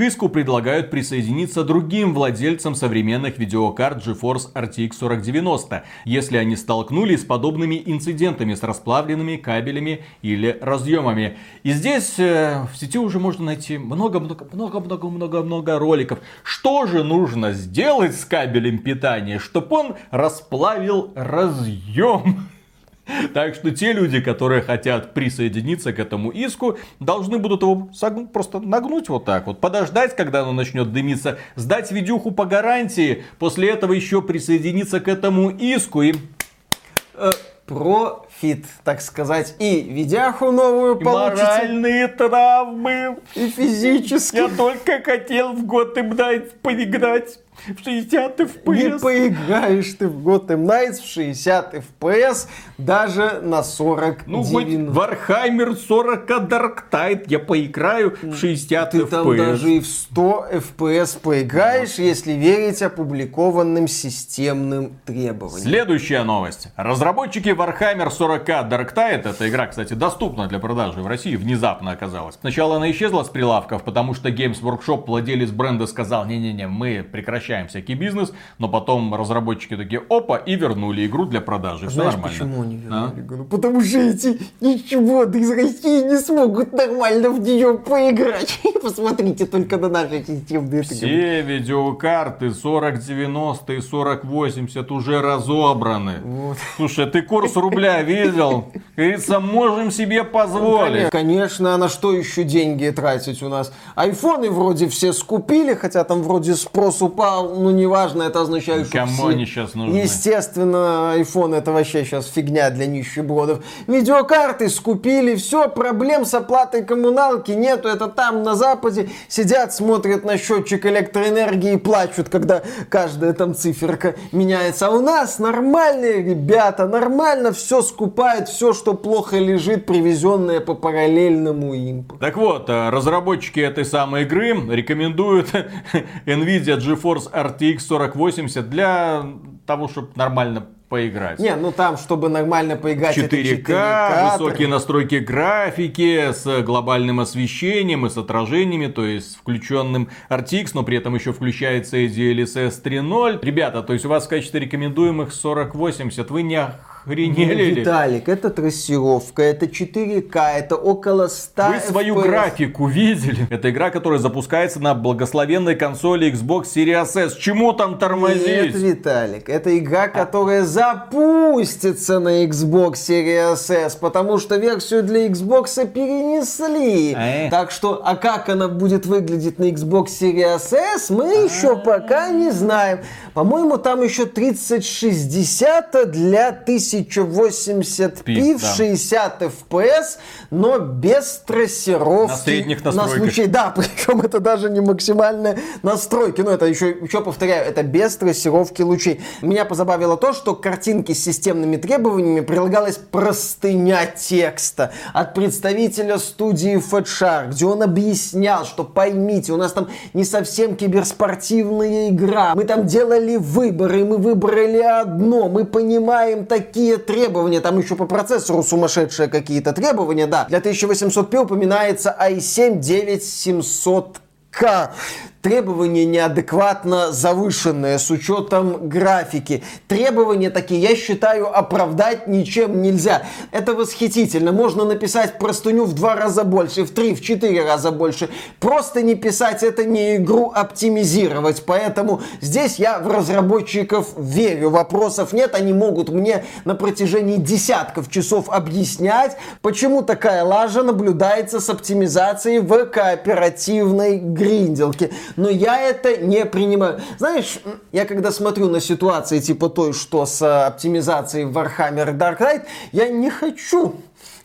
Иску предлагают присоединиться другим владельцам современных видеокарт GeForce RTX 4090, если они столкнулись с подобными инцидентами с расплавленными кабелями или разъемами. И здесь э, в сети уже можно найти много-много-много-много-много роликов. Что же нужно сделать с кабелем питания, чтобы он расплавил разъем? Так что те люди, которые хотят присоединиться к этому иску, должны будут его согнуть, просто нагнуть вот так вот, подождать, когда оно начнет дымиться, сдать видюху по гарантии, после этого еще присоединиться к этому иску и... Э, профит, так сказать, и видяху новую и получите. моральные травмы. И физические. Я только хотел в Gotham Knights поиграть в 60 FPS. Не поиграешь ты в Gotham Knights в 60 FPS даже на 40 Ну, хоть Warhammer 40 Dark Tide я поиграю в 60 Ты FPS. там даже и в 100 FPS поиграешь, если верить опубликованным системным требованиям. Следующая новость. Разработчики Warhammer 40 Dark Tide, эта игра, кстати, доступна для продажи в России, внезапно оказалась. Сначала она исчезла с прилавков, потому что Games Workshop, владелец бренда, сказал, не-не-не, мы прекращаем всякий бизнес, но потом разработчики такие, опа, и вернули игру для продажи. Все Знаешь, нормально. почему они вернули игру? Потому что эти ничего из России не смогут нормально в нее поиграть. Посмотрите только на наши системные. Все видеокарты 4090 и 4080 уже разобраны. Вот. Слушай, ты курс рубля видел? Говорится, можем себе позволить. Конечно, а на что еще деньги тратить у нас? Айфоны вроде все скупили, хотя там вроде спрос упал, ну неважно, это означает, что Кому все- они сейчас нужны? Естественно, iPhone это вообще сейчас фигня для нищебродов. Видеокарты скупили, все, проблем с оплатой коммуналки нету, это там на Западе сидят, смотрят на счетчик электроэнергии и плачут, когда каждая там циферка меняется. А у нас нормальные ребята, нормально все скупают, все, что плохо лежит, привезенное по параллельному импорту. Так вот, э, разработчики этой самой игры рекомендуют Nvidia GeForce RTX 4080 для того, чтобы нормально поиграть. Не, ну там, чтобы нормально поиграть, это 4К, 4К, высокие настройки графики с глобальным освещением и с отражениями, то есть с включенным RTX, но при этом еще включается и DLSS 3.0. Ребята, то есть у вас в качестве рекомендуемых 4080, вы не охренели ли? Виталик, это трассировка, это 4К, это около 100 Вы свою FPS. графику видели? Это игра, которая запускается на благословенной консоли Xbox Series S. Чему там Нет, тормозить? Виталик, это игра, которая запустится на Xbox Series S, потому что версию для Xbox перенесли. Э. Так что, а как она будет выглядеть на Xbox Series S, мы еще пока не знаем. По-моему, там еще 3060 для 1080p Пи, в да. 60 FPS, но без трассировки. На средних На настройках. случай да, причем это даже не максимальные настройки. Ну, это еще, еще повторяю, это без трассировки лучей. Меня позабавило то, что к картинке с системными требованиями прилагалась простыня текста от представителя студии Fatshark, где он объяснял, что поймите, у нас там не совсем киберспортивная игра. Мы там делали выборы, мы выбрали одно, мы понимаем такие требования. Там еще по процессору сумасшедшие какие-то требования, да. Для 1800p упоминается i7 9700K. Требования неадекватно завышенные с учетом графики. Требования такие, я считаю, оправдать ничем нельзя. Это восхитительно. Можно написать простыню в два раза больше, в три, в четыре раза больше. Просто не писать это не игру оптимизировать. Поэтому здесь я в разработчиков верю. Вопросов нет. Они могут мне на протяжении десятков часов объяснять, почему такая лажа наблюдается с оптимизацией в кооперативной гринделке. Но я это не принимаю. Знаешь, я когда смотрю на ситуации типа той, что с э, оптимизацией Warhammer Dark Knight, я не хочу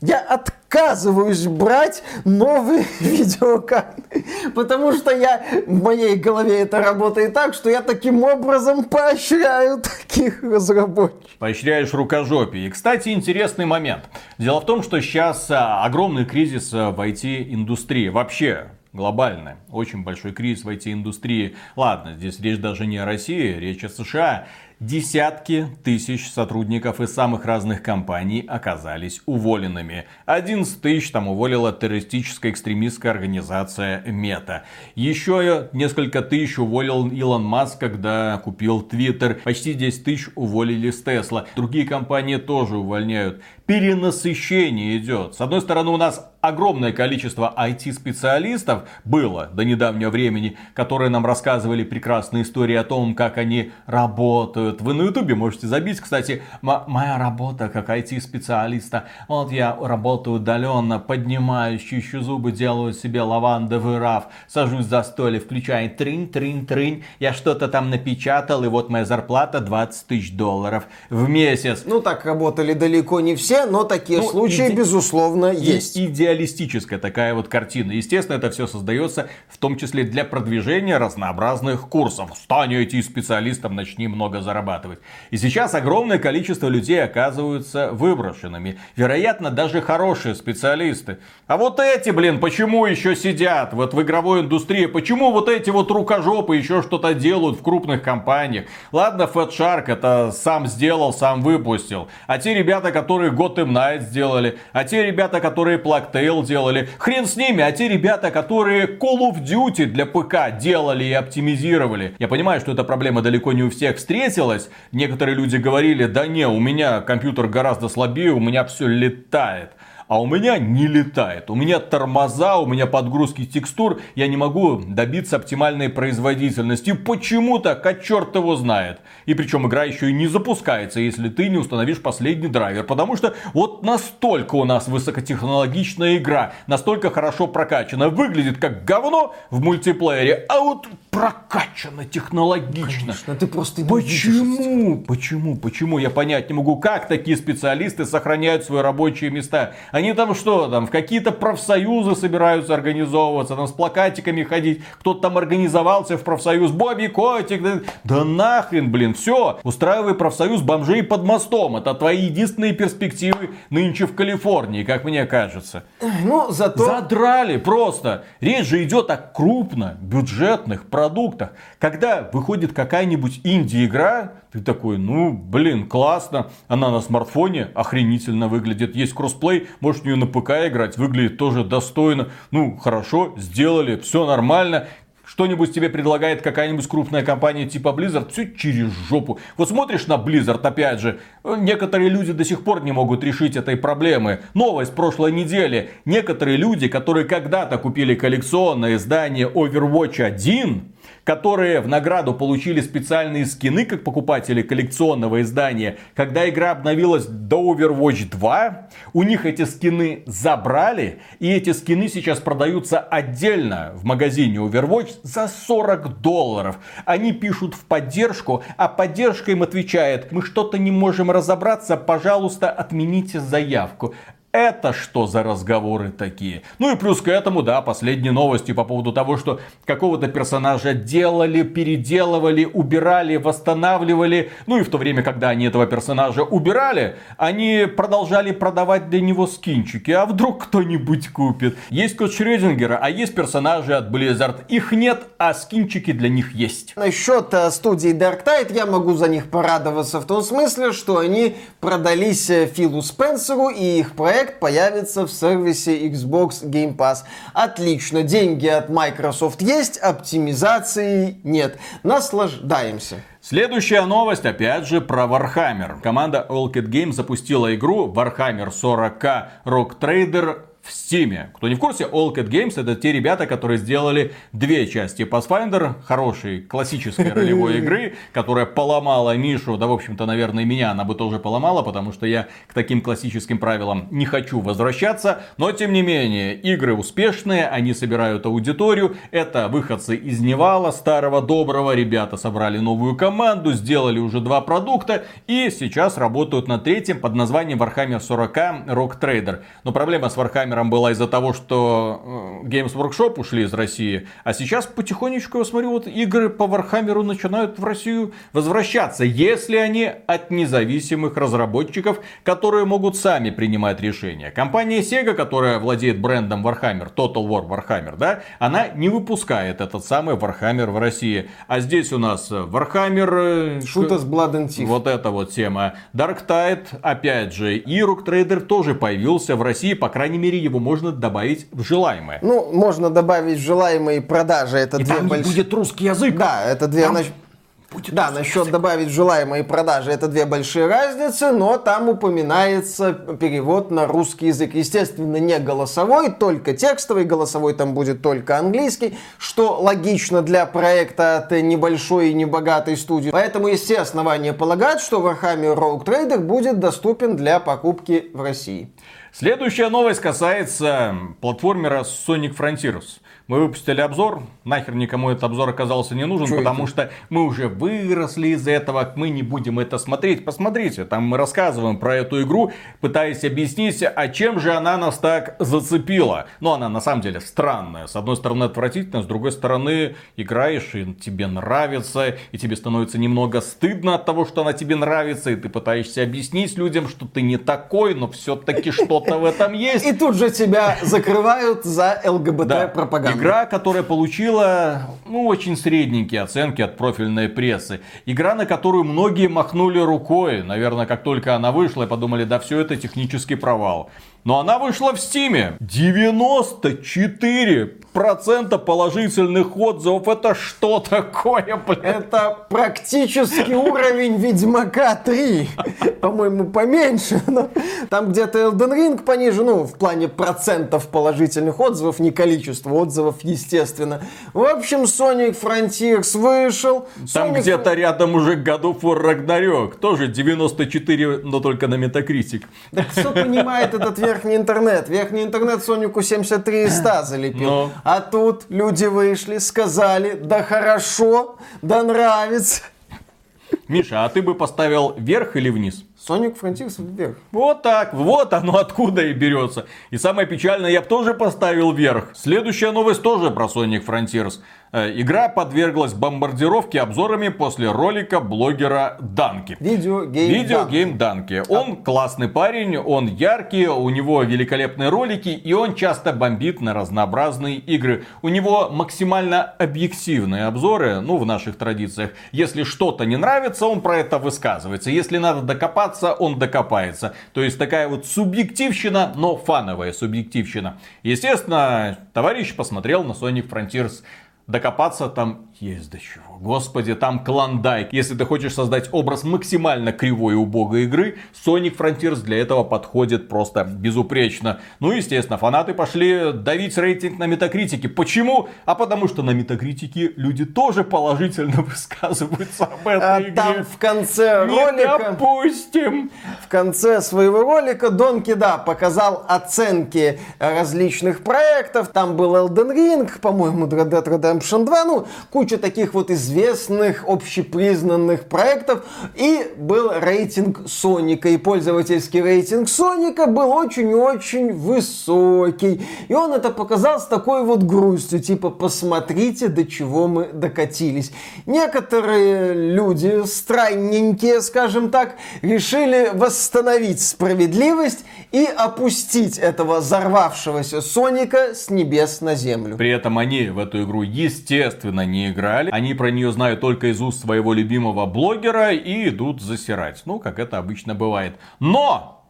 я отказываюсь брать новые видеокарты, потому что я в моей голове это работает так, что я таким образом поощряю таких разработчиков. Поощряешь рукожопие. И, кстати, интересный момент. Дело в том, что сейчас а, огромный кризис а, в IT-индустрии. Вообще, глобальный. Очень большой кризис в IT-индустрии. Ладно, здесь речь даже не о России, речь о США. Десятки тысяч сотрудников из самых разных компаний оказались уволенными. 11 тысяч там уволила террористическая экстремистская организация Мета. Еще несколько тысяч уволил Илон Маск, когда купил Твиттер. Почти 10 тысяч уволили с Тесла. Другие компании тоже увольняют. Перенасыщение идет. С одной стороны, у нас огромное количество IT-специалистов было до недавнего времени, которые нам рассказывали прекрасные истории о том, как они работают. Вы на ютубе можете забить, кстати, моя работа как IT-специалиста. Вот я работаю удаленно, поднимаюсь, чищу зубы, делаю себе лавандовый раф, сажусь за столе, включаю тринь. Я что-то там напечатал, и вот моя зарплата 20 тысяч долларов в месяц. Ну, так работали далеко не все, но такие ну, случаи, иде... безусловно, есть. Идеалистическая такая вот картина. Естественно, это все создается в том числе для продвижения разнообразных курсов. Стань IT-специалистом, начни много зарабатывать. И сейчас огромное количество людей оказываются выброшенными. Вероятно, даже хорошие специалисты. А вот эти, блин, почему еще сидят вот в игровой индустрии? Почему вот эти вот рукожопы еще что-то делают в крупных компаниях? Ладно, Fat Shark это сам сделал, сам выпустил. А те ребята, которые Gotham Knight сделали, а те ребята, которые Plague Tale делали, хрен с ними, а те ребята, которые Call of Duty для ПК делали и оптимизировали. Я понимаю, что эта проблема далеко не у всех встретилась. Некоторые люди говорили, да не, у меня компьютер гораздо слабее, у меня все летает а у меня не летает. У меня тормоза, у меня подгрузки текстур, я не могу добиться оптимальной производительности. Почему так? А черт его знает. И причем игра еще и не запускается, если ты не установишь последний драйвер. Потому что вот настолько у нас высокотехнологичная игра, настолько хорошо прокачана, выглядит как говно в мультиплеере, а вот прокачана технологично. Конечно, ты просто не Почему? Почему? Почему? Я понять не могу, как такие специалисты сохраняют свои рабочие места. Они там что, там в какие-то профсоюзы собираются организовываться, там с плакатиками ходить. Кто-то там организовался в профсоюз. Бобби Котик. Да, да нахрен, блин, все. Устраивай профсоюз бомжей под мостом. Это твои единственные перспективы нынче в Калифорнии, как мне кажется. Ну, зато... Задрали просто. Речь же идет о крупно бюджетных продуктах. Когда выходит какая-нибудь инди-игра, ты такой, ну, блин, классно. Она на смартфоне охренительно выглядит. Есть кроссплей, можешь в нее на ПК играть, выглядит тоже достойно. Ну, хорошо, сделали, все нормально что-нибудь тебе предлагает какая-нибудь крупная компания типа Blizzard, все через жопу. Вот смотришь на Blizzard, опять же, некоторые люди до сих пор не могут решить этой проблемы. Новость прошлой недели. Некоторые люди, которые когда-то купили коллекционное издание Overwatch 1, которые в награду получили специальные скины, как покупатели коллекционного издания. Когда игра обновилась до Overwatch 2, у них эти скины забрали, и эти скины сейчас продаются отдельно в магазине Overwatch за 40 долларов. Они пишут в поддержку, а поддержка им отвечает, мы что-то не можем разобраться, пожалуйста, отмените заявку. Это что за разговоры такие? Ну и плюс к этому, да, последние новости по поводу того, что какого-то персонажа делали, переделывали, убирали, восстанавливали. Ну и в то время, когда они этого персонажа убирали, они продолжали продавать для него скинчики. А вдруг кто-нибудь купит? Есть код Шрёдингера, а есть персонажи от Blizzard. Их нет, а скинчики для них есть. Насчет э, студии Dark Tide я могу за них порадоваться в том смысле, что они продались э, Филу Спенсеру и их проект проект появится в сервисе Xbox Game Pass. Отлично, деньги от Microsoft есть, оптимизации нет. Наслаждаемся. Следующая новость, опять же, про Warhammer. Команда Allcat Games запустила игру Warhammer 40k Rock Trader в Steam. Кто не в курсе, All Cat Games это те ребята, которые сделали две части Pathfinder, хорошей классической ролевой игры, которая поломала Мишу, да в общем-то, наверное, меня она бы тоже поломала, потому что я к таким классическим правилам не хочу возвращаться, но тем не менее, игры успешные, они собирают аудиторию, это выходцы из Невала, старого доброго, ребята собрали новую команду, сделали уже два продукта и сейчас работают над третьим под названием Warhammer 40 Rock Trader. Но проблема с Warhammer Warhammer была из-за того, что э, Games Workshop ушли из России. А сейчас потихонечку, я смотрю, вот игры по Warhammer начинают в Россию возвращаться. Если они от независимых разработчиков, которые могут сами принимать решения. Компания Sega, которая владеет брендом Warhammer, Total War Warhammer, да, она не выпускает этот самый Warhammer в России. А здесь у нас Warhammer... Шута с Blood and Thief. Вот эта вот тема. Dark Tide, опять же. И Rook Trader тоже появился в России, по крайней мере, его можно добавить в желаемое. Ну, можно добавить в желаемые продажи. Это И две там больш... будет русский язык. Да, это две... Там... Будет да, насчет добавить желаемые продажи, это две большие разницы, но там упоминается перевод на русский язык. Естественно, не голосовой, только текстовый, голосовой там будет только английский, что логично для проекта от небольшой и небогатой студии. Поэтому есть все основания полагать, что Warhammer Rogue Trader будет доступен для покупки в России. Следующая новость касается платформера Sonic Frontiers. Мы выпустили обзор, нахер никому этот обзор оказался не нужен, Чё потому это? что мы уже выросли из этого, мы не будем это смотреть. Посмотрите, там мы рассказываем про эту игру, пытаясь объяснить, а чем же она нас так зацепила. Но она на самом деле странная. С одной стороны отвратительная, с другой стороны играешь и тебе нравится, и тебе становится немного стыдно от того, что она тебе нравится, и ты пытаешься объяснить людям, что ты не такой, но все-таки что-то в этом есть. И тут же тебя закрывают за ЛГБТ-пропаганду. Игра, которая получила, ну, очень средненькие оценки от профильной прессы. Игра, на которую многие махнули рукой. Наверное, как только она вышла, и подумали, да все это технический провал. Но она вышла в Стиме. 94 процента положительных отзывов. Это что такое, блин? Это практически уровень Ведьмака 3. По-моему, поменьше. Но там где-то Elden Ring пониже. Ну, в плане процентов положительных отзывов, не количество отзывов, естественно. В общем, Sonic Frontiers вышел. Там Sonic... где-то рядом уже God of War Ragnarok. Тоже 94, но только на Metacritic. Кто понимает этот верх верхний интернет. Верхний интернет Сонику 73 из 100 залепил. Но. А тут люди вышли, сказали, да хорошо, да нравится. Миша, а ты бы поставил вверх или вниз? Sonic Frontiers вверх. Вот так, вот оно откуда и берется. И самое печальное, я бы тоже поставил вверх. Следующая новость тоже про Sonic Frontiers. Э, игра подверглась бомбардировке обзорами после ролика блогера Данки. Видеогейм Видеогейм Данки. Он классный парень, он яркий, у него великолепные ролики, и он часто бомбит на разнообразные игры. У него максимально объективные обзоры, ну, в наших традициях. Если что-то не нравится, он про это высказывается. Если надо докопаться, он докопается. То есть такая вот субъективщина, но фановая субъективщина. Естественно, товарищ посмотрел на Sonic Frontiers докопаться там есть до чего. Господи, там клондайк. Если ты хочешь создать образ максимально кривой и убогой игры, Sonic Frontiers для этого подходит просто безупречно. Ну, естественно, фанаты пошли давить рейтинг на метакритике. Почему? А потому что на метакритике люди тоже положительно высказываются об этой а игре. Там в конце Не ролика... допустим! В конце своего ролика Донки, да, показал оценки различных проектов. Там был Elden Ring, по-моему, Red Dead Redemption 2, ну, куча куча таких вот известных, общепризнанных проектов. И был рейтинг Соника. И пользовательский рейтинг Соника был очень-очень высокий. И он это показал с такой вот грустью. Типа, посмотрите, до чего мы докатились. Некоторые люди, странненькие, скажем так, решили восстановить справедливость и опустить этого взорвавшегося Соника с небес на землю. При этом они в эту игру, естественно, не играли. Они про нее знают только из уст своего любимого блогера и идут засирать. Ну, как это обычно бывает. Но!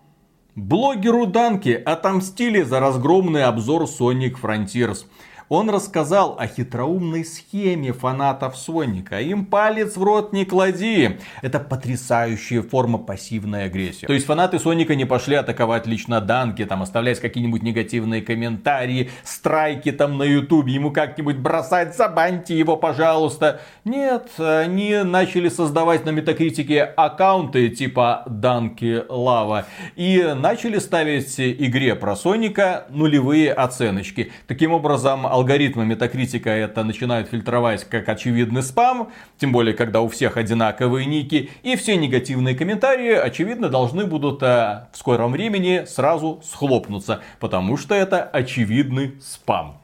Блогеру Данки отомстили за разгромный обзор Sonic Frontiers. Он рассказал о хитроумной схеме фанатов Соника. Им палец в рот не клади. Это потрясающая форма пассивной агрессии. То есть фанаты Соника не пошли атаковать лично Данки, там оставлять какие-нибудь негативные комментарии, страйки там на ютубе, ему как-нибудь бросать, забаньте его, пожалуйста. Нет, они начали создавать на метакритике аккаунты типа Данки Лава и начали ставить игре про Соника нулевые оценочки. Таким образом, алгоритмы метакритика это начинают фильтровать как очевидный спам, тем более, когда у всех одинаковые ники, и все негативные комментарии, очевидно, должны будут а, в скором времени сразу схлопнуться, потому что это очевидный спам.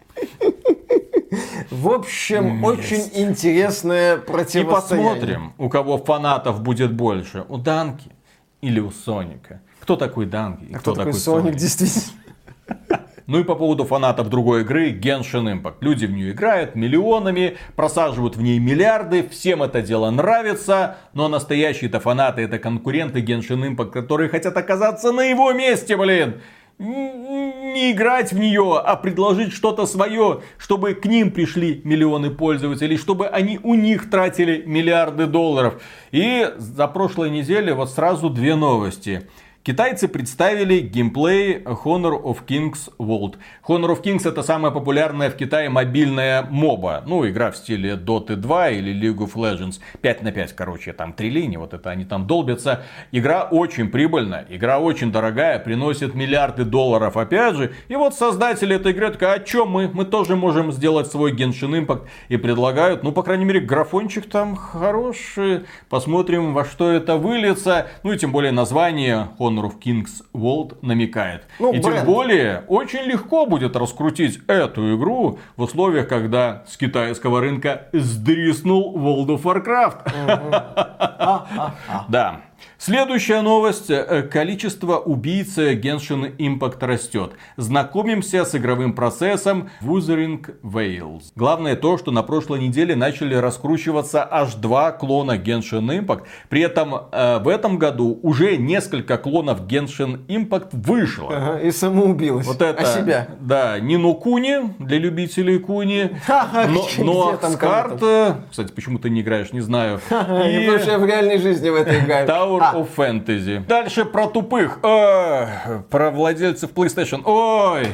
В общем, Есть. очень интересное противостояние. И посмотрим, у кого фанатов будет больше. У Данки или у Соника. Кто такой Данки? А кто, кто такой Соник, Соник? действительно? Ну и по поводу фанатов другой игры Genshin Impact. Люди в нее играют миллионами, просаживают в ней миллиарды, всем это дело нравится, но настоящие-то фанаты это конкуренты Genshin Impact, которые хотят оказаться на его месте, блин. не играть в нее, а предложить что-то свое, чтобы к ним пришли миллионы пользователей, чтобы они у них тратили миллиарды долларов. И за прошлой неделе вот сразу две новости. Китайцы представили геймплей Honor of Kings World. Honor of Kings это самая популярная в Китае мобильная моба. Ну, игра в стиле Dota 2 или League of Legends. 5 на 5, короче, там три линии, вот это они там долбятся. Игра очень прибыльная, игра очень дорогая, приносит миллиарды долларов опять же. И вот создатели этой игры такая, а чё мы? Мы тоже можем сделать свой Genshin Impact. И предлагают, ну, по крайней мере, графончик там хороший. Посмотрим, во что это выльется. Ну и тем более название Honor Honor of Kings World намекает. Ну, и бренд. тем более, очень легко будет раскрутить эту игру в условиях, когда с китайского рынка сдриснул World of Warcraft. Да. Следующая новость. Э, количество убийц Genshin Impact растет. Знакомимся с игровым процессом Wuthering Wales. Главное то, что на прошлой неделе начали раскручиваться аж два клона Genshin Impact. При этом э, в этом году уже несколько клонов Genshin Impact вышло. Ага, и самоубилось. Вот это, а себя. Да, Нино Куни для любителей Куни. Но, но с карт, кстати, почему ты не играешь, не знаю. И... Потому что я в реальной жизни в это играю. Tower of Fantasy. Дальше про тупых. Э, про владельцев PlayStation. Ой,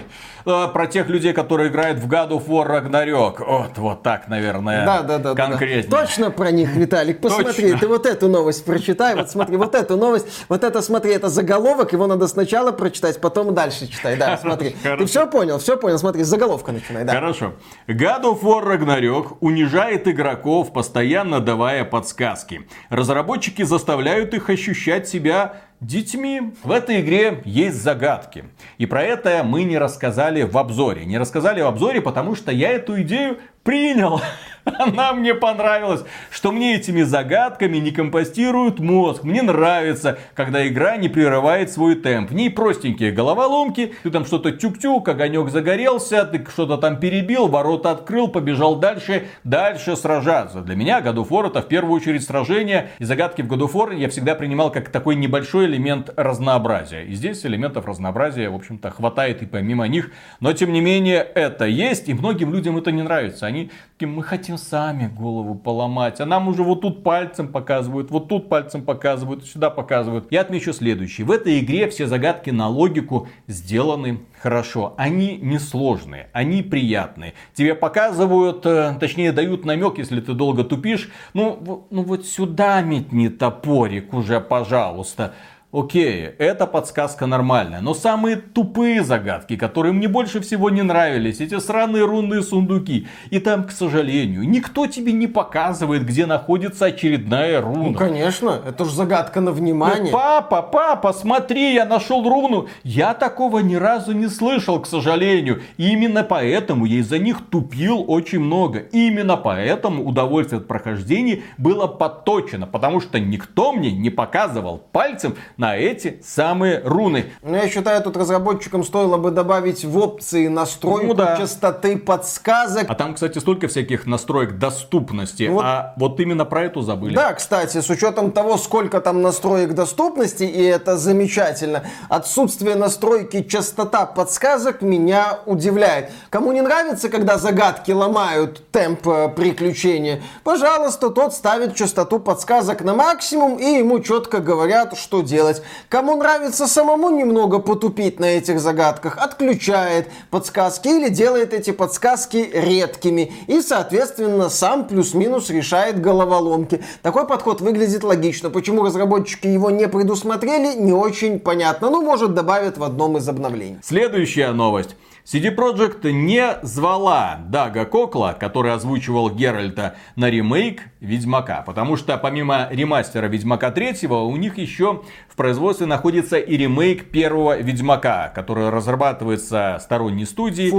э, про тех людей, которые играют в God of War Ragnarok. Вот, вот так, наверное, да, да, да, конкретнее. Да. Точно про них, Виталик. Посмотри, Точно. ты вот эту новость прочитай. Вот смотри, вот эту новость. Вот это, смотри, это заголовок. Его надо сначала прочитать, потом дальше читай. Да, смотри. Хорошо. Ты все понял? Все понял? Смотри, с заголовка начинай. Да. Хорошо. God of War Ragnarok унижает игроков, постоянно давая подсказки. Разработчики заставляют их ощущать себя детьми. В этой игре есть загадки. И про это мы не рассказали в обзоре. Не рассказали в обзоре, потому что я эту идею принял. Она мне понравилась, что мне этими загадками не компостируют мозг. Мне нравится, когда игра не прерывает свой темп. В ней простенькие головоломки, ты там что-то тюк-тюк, огонек загорелся, ты что-то там перебил, ворота открыл, побежал дальше, дальше сражаться. Для меня God of War это в первую очередь сражение, и загадки в God of War я всегда принимал как такой небольшой элемент разнообразия. И здесь элементов разнообразия, в общем-то, хватает и помимо них. Но, тем не менее, это есть, и многим людям это не нравится. Они такие, мы хотим сами голову поломать. А нам уже вот тут пальцем показывают, вот тут пальцем показывают, сюда показывают. Я отмечу следующее. В этой игре все загадки на логику сделаны хорошо. Они несложные, они приятные. Тебе показывают, э, точнее дают намек, если ты долго тупишь. Ну, ну вот сюда метни топорик уже, пожалуйста. Окей, эта подсказка нормальная, но самые тупые загадки, которые мне больше всего не нравились, эти сраные рунные сундуки. И там, к сожалению, никто тебе не показывает, где находится очередная руна. Ну, конечно, это же загадка на внимание. Ну, папа, папа, смотри, я нашел руну. Я такого ни разу не слышал, к сожалению. И именно поэтому я из-за них тупил очень много. И именно поэтому удовольствие от прохождения было подточено, потому что никто мне не показывал пальцем на эти самые руны. Ну, я считаю, тут разработчикам стоило бы добавить в опции настройку ну, да. частоты подсказок. А там, кстати, столько всяких настроек доступности. Вот. А вот именно про эту забыли. Да, кстати, с учетом того, сколько там настроек доступности, и это замечательно, отсутствие настройки частота подсказок меня удивляет. Кому не нравится, когда загадки ломают темп э, приключения, пожалуйста, тот ставит частоту подсказок на максимум, и ему четко говорят, что делать делать. Кому нравится самому немного потупить на этих загадках, отключает подсказки или делает эти подсказки редкими. И, соответственно, сам плюс-минус решает головоломки. Такой подход выглядит логично. Почему разработчики его не предусмотрели, не очень понятно. Ну, может, добавят в одном из обновлений. Следующая новость. CD Projekt не звала Дага Кокла, который озвучивал Геральта, на ремейк Ведьмака. Потому что помимо ремастера Ведьмака 3, у них еще в производстве находится и ремейк первого Ведьмака, который разрабатывается сторонней студией.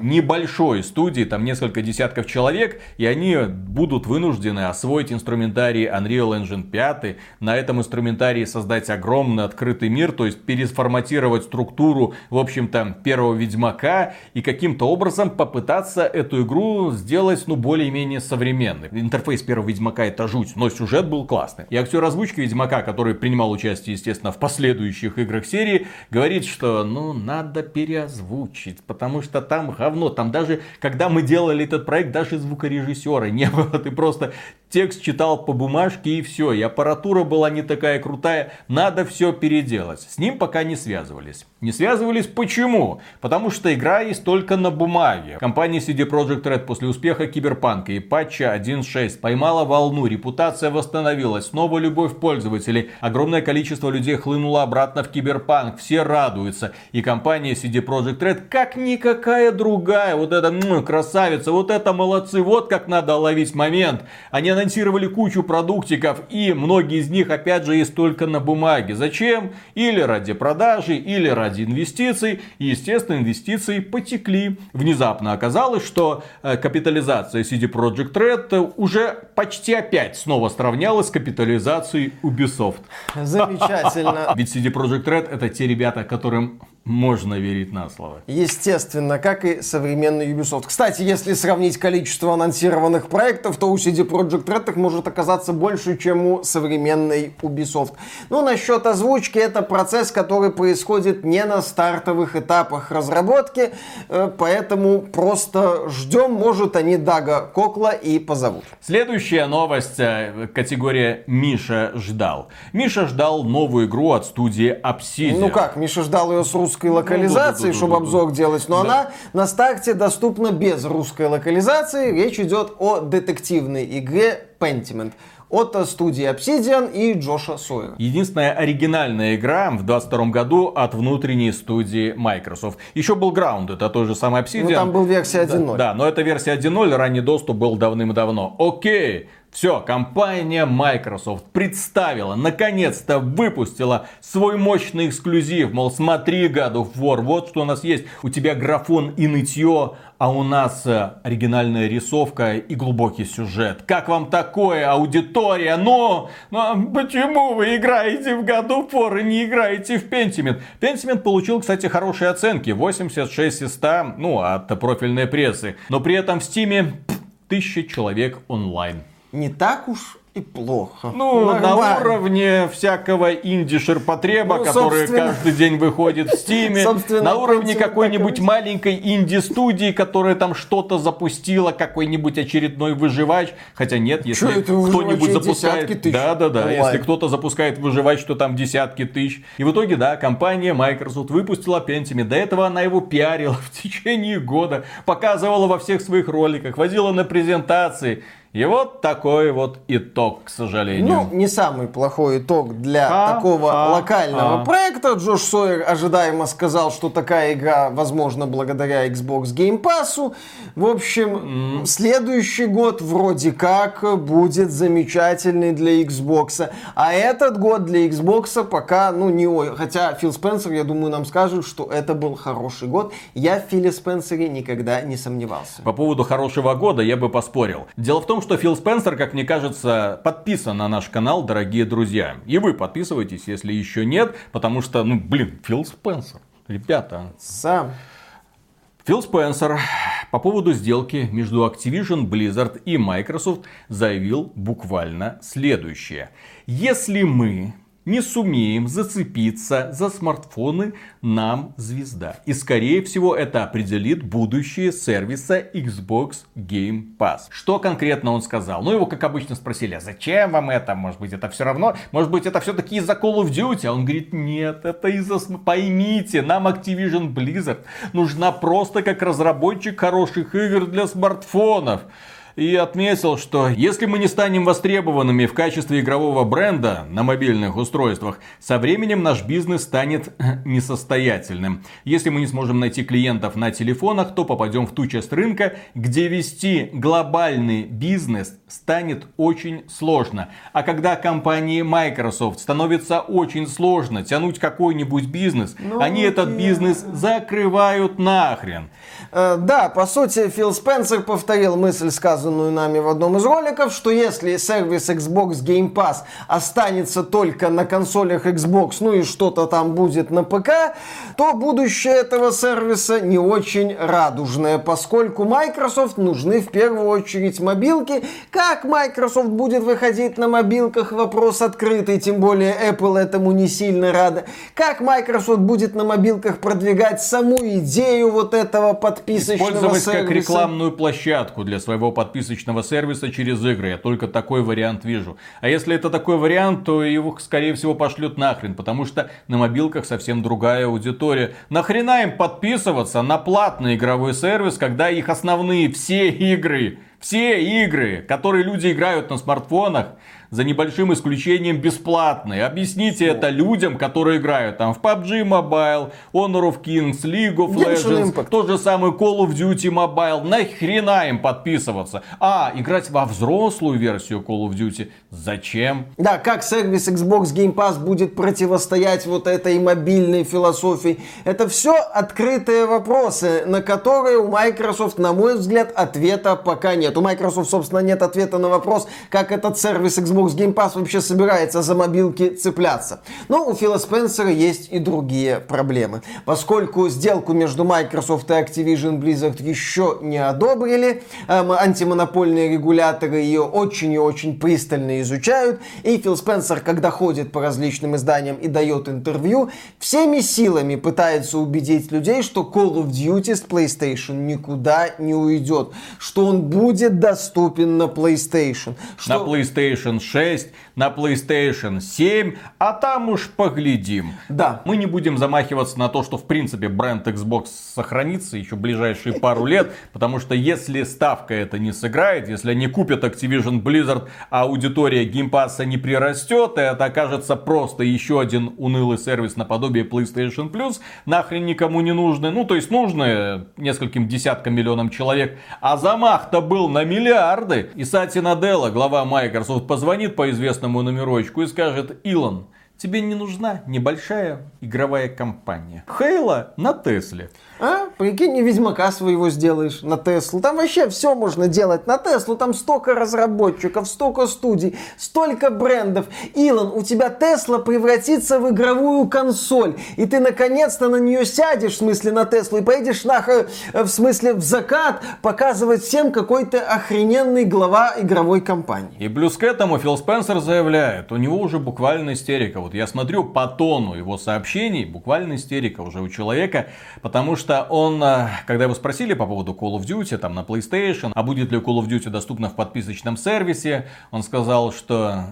Небольшой студии, там несколько десятков человек. И они будут вынуждены освоить инструментарий Unreal Engine 5. На этом инструментарии создать огромный открытый мир. То есть переформатировать структуру, в общем-то, первого Ведьмака Ведьмака и каким-то образом попытаться эту игру сделать, ну, более-менее современной. Интерфейс первого Ведьмака это жуть, но сюжет был классный. И актер озвучки Ведьмака, который принимал участие, естественно, в последующих играх серии, говорит, что, ну, надо переозвучить, потому что там говно. Там даже, когда мы делали этот проект, даже звукорежиссера не было. Ты просто текст читал по бумажке и все. И аппаратура была не такая крутая. Надо все переделать. С ним пока не связывались. Не связывались почему? Потому что игра есть только на бумаге. Компания CD Projekt Red после успеха Киберпанка и патча 1.6 поймала волну, репутация восстановилась, снова любовь пользователей. Огромное количество людей хлынуло обратно в Киберпанк, все радуются. И компания CD Projekt Red как никакая другая, вот эта ну, красавица, вот это молодцы, вот как надо ловить момент. Они анонсировали кучу продуктиков, и многие из них, опять же, есть только на бумаге. Зачем? Или ради продажи, или ради инвестиций. И, естественно, инвестиции потекли. Внезапно оказалось, что э, капитализация CD Projekt Red уже почти опять снова сравнялась с капитализацией Ubisoft. Замечательно. Ведь CD Projekt Red это те ребята, которым можно верить на слово. Естественно, как и современный Ubisoft. Кстати, если сравнить количество анонсированных проектов, то у CD Projekt Red их может оказаться больше, чем у современной Ubisoft. Ну, насчет озвучки, это процесс, который происходит не на стартовых этапах разработки, э, поэтому просто ждем, может, они Дага Кокла и позовут. Следующая новость, э, категория Миша ждал. Миша ждал новую игру от студии Obsidian. Ну как, Миша ждал ее с русским русской локализации, ну, да, да, чтобы да, обзор делать, но она на старте доступна без русской локализации. Речь идет о детективной игре Pentiment от студии Obsidian и Джоша Сойера. Единственная оригинальная игра в 22 году от внутренней студии Microsoft. Еще был Ground, это тот же самый Obsidian. Ну там был версия 1.0. Да, да, но это версия 1.0, ранний доступ был давным-давно. Окей, все, компания Microsoft представила, наконец-то выпустила свой мощный эксклюзив. Мол, смотри, God of War, вот что у нас есть. У тебя графон и нытье, а у нас э, оригинальная рисовка и глубокий сюжет. Как вам такое, аудитория? Но, но почему вы играете в God of War и не играете в Pentiment? Pentiment получил, кстати, хорошие оценки. 86 из 100, ну, от профильной прессы. Но при этом в Steam 1000 человек онлайн не так уж и плохо. Ну, Нормально. на уровне всякого инди-ширпотреба, ну, который собственно... каждый день выходит в Стиме. На уровне какой-нибудь маленькой инди-студии, которая там что-то запустила, какой-нибудь очередной выживач. Хотя нет, если кто-нибудь запускает... Да, да, да. Если кто-то запускает выживач, то там десятки тысяч. И в итоге, да, компания Microsoft выпустила Pentium. До этого она его пиарила в течение года. Показывала во всех своих роликах, возила на презентации. И вот такой вот итог, к сожалению. Ну, не самый плохой итог для а, такого а, локального а. проекта. Джош Сойер ожидаемо сказал, что такая игра возможна благодаря Xbox Game Pass. В общем, mm. следующий год вроде как будет замечательный для Xbox. А этот год для Xbox пока, ну, не ой. Хотя Фил Спенсер, я думаю, нам скажет, что это был хороший год. Я в Филе Спенсере никогда не сомневался. По поводу хорошего года я бы поспорил. Дело в том, что Фил Спенсер, как мне кажется, подписан на наш канал, дорогие друзья. И вы подписывайтесь, если еще нет, потому что, ну, блин, Фил Спенсер. Ребята. Сам. Фил Спенсер по поводу сделки между Activision, Blizzard и Microsoft заявил буквально следующее. Если мы не сумеем зацепиться за смартфоны, нам звезда. И скорее всего это определит будущее сервиса Xbox Game Pass. Что конкретно он сказал? Ну его как обычно спросили, а зачем вам это? Может быть это все равно? Может быть это все-таки из-за Call of Duty? А он говорит, нет, это из-за... Поймите, нам Activision Blizzard нужна просто как разработчик хороших игр для смартфонов и отметил, что если мы не станем востребованными в качестве игрового бренда на мобильных устройствах, со временем наш бизнес станет несостоятельным. Если мы не сможем найти клиентов на телефонах, то попадем в ту часть рынка, где вести глобальный бизнес станет очень сложно. А когда компании Microsoft становится очень сложно тянуть какой-нибудь бизнес, ну, они этот бизнес закрывают нахрен. Э, да, по сути, Фил Спенсер повторил мысль, сказанную сказанную нами в одном из роликов, что если сервис Xbox Game Pass останется только на консолях Xbox, ну и что-то там будет на ПК, то будущее этого сервиса не очень радужное, поскольку Microsoft нужны в первую очередь мобилки. Как Microsoft будет выходить на мобилках, вопрос открытый, тем более Apple этому не сильно рада. Как Microsoft будет на мобилках продвигать саму идею вот этого подписочного Использовать сервиса? как рекламную площадку для своего подписочного сервиса через игры. Я только такой вариант вижу. А если это такой вариант, то его, скорее всего, пошлют нахрен, потому что на мобилках совсем другая аудитория. Нахрена им подписываться на платный игровой сервис, когда их основные все игры, все игры, которые люди играют на смартфонах, за небольшим исключением бесплатные. Объясните это людям, которые играют там в PUBG Mobile, Honor of Kings, League of Legends, Impact. тот же самый Call of Duty Mobile. Нахрена им подписываться? А, играть во взрослую версию Call of Duty? Зачем? Да, как сервис Xbox Game Pass будет противостоять вот этой мобильной философии. Это все открытые вопросы, на которые у Microsoft, на мой взгляд, ответа пока нет. У Microsoft, собственно, нет ответа на вопрос, как этот сервис Xbox Game Pass вообще собирается за мобилки цепляться. Но у Фила Спенсера есть и другие проблемы. Поскольку сделку между Microsoft и Activision Blizzard еще не одобрили, эм, антимонопольные регуляторы ее очень и очень пристально изучают, и Фил Спенсер, когда ходит по различным изданиям и дает интервью, всеми силами пытается убедить людей, что Call of Duty с PlayStation никуда не уйдет, что он будет доступен на PlayStation. На Что... PlayStation 6, на PlayStation 7, а там уж поглядим. Да. Мы не будем замахиваться на то, что в принципе бренд Xbox сохранится еще ближайшие пару лет, потому что если ставка это не сыграет, если они купят Activision Blizzard, а аудитория Pass не прирастет, и это окажется просто еще один унылый сервис наподобие PlayStation Plus, нахрен никому не нужный, ну то есть нужны нескольким десяткам миллионам человек, а замах-то был на миллиарды. И Сати Наделла, глава Microsoft, позвонит по известному номерочку и скажет, Илон, тебе не нужна небольшая игровая компания. Хейла на Тесле. А? Прикинь, и Ведьмака своего сделаешь на Теслу. Там вообще все можно делать на Теслу. Там столько разработчиков, столько студий, столько брендов. Илон, у тебя Тесла превратится в игровую консоль. И ты наконец-то на нее сядешь, в смысле на Теслу, и поедешь нахер, э, в смысле в закат, показывать всем какой то охрененный глава игровой компании. И плюс к этому Фил Спенсер заявляет, у него уже буквально истерика. Вот я смотрю по тону его сообщений, буквально истерика уже у человека, потому что он, э, когда его спросили по поводу Call of Duty, там на PlayStation, а будет ли Call of Duty доступно в подписочном сервисе, он сказал, что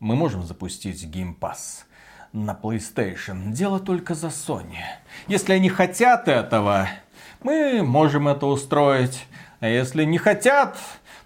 мы можем запустить Game Pass на PlayStation. Дело только за Sony. Если они хотят этого, мы можем это устроить. А если не хотят,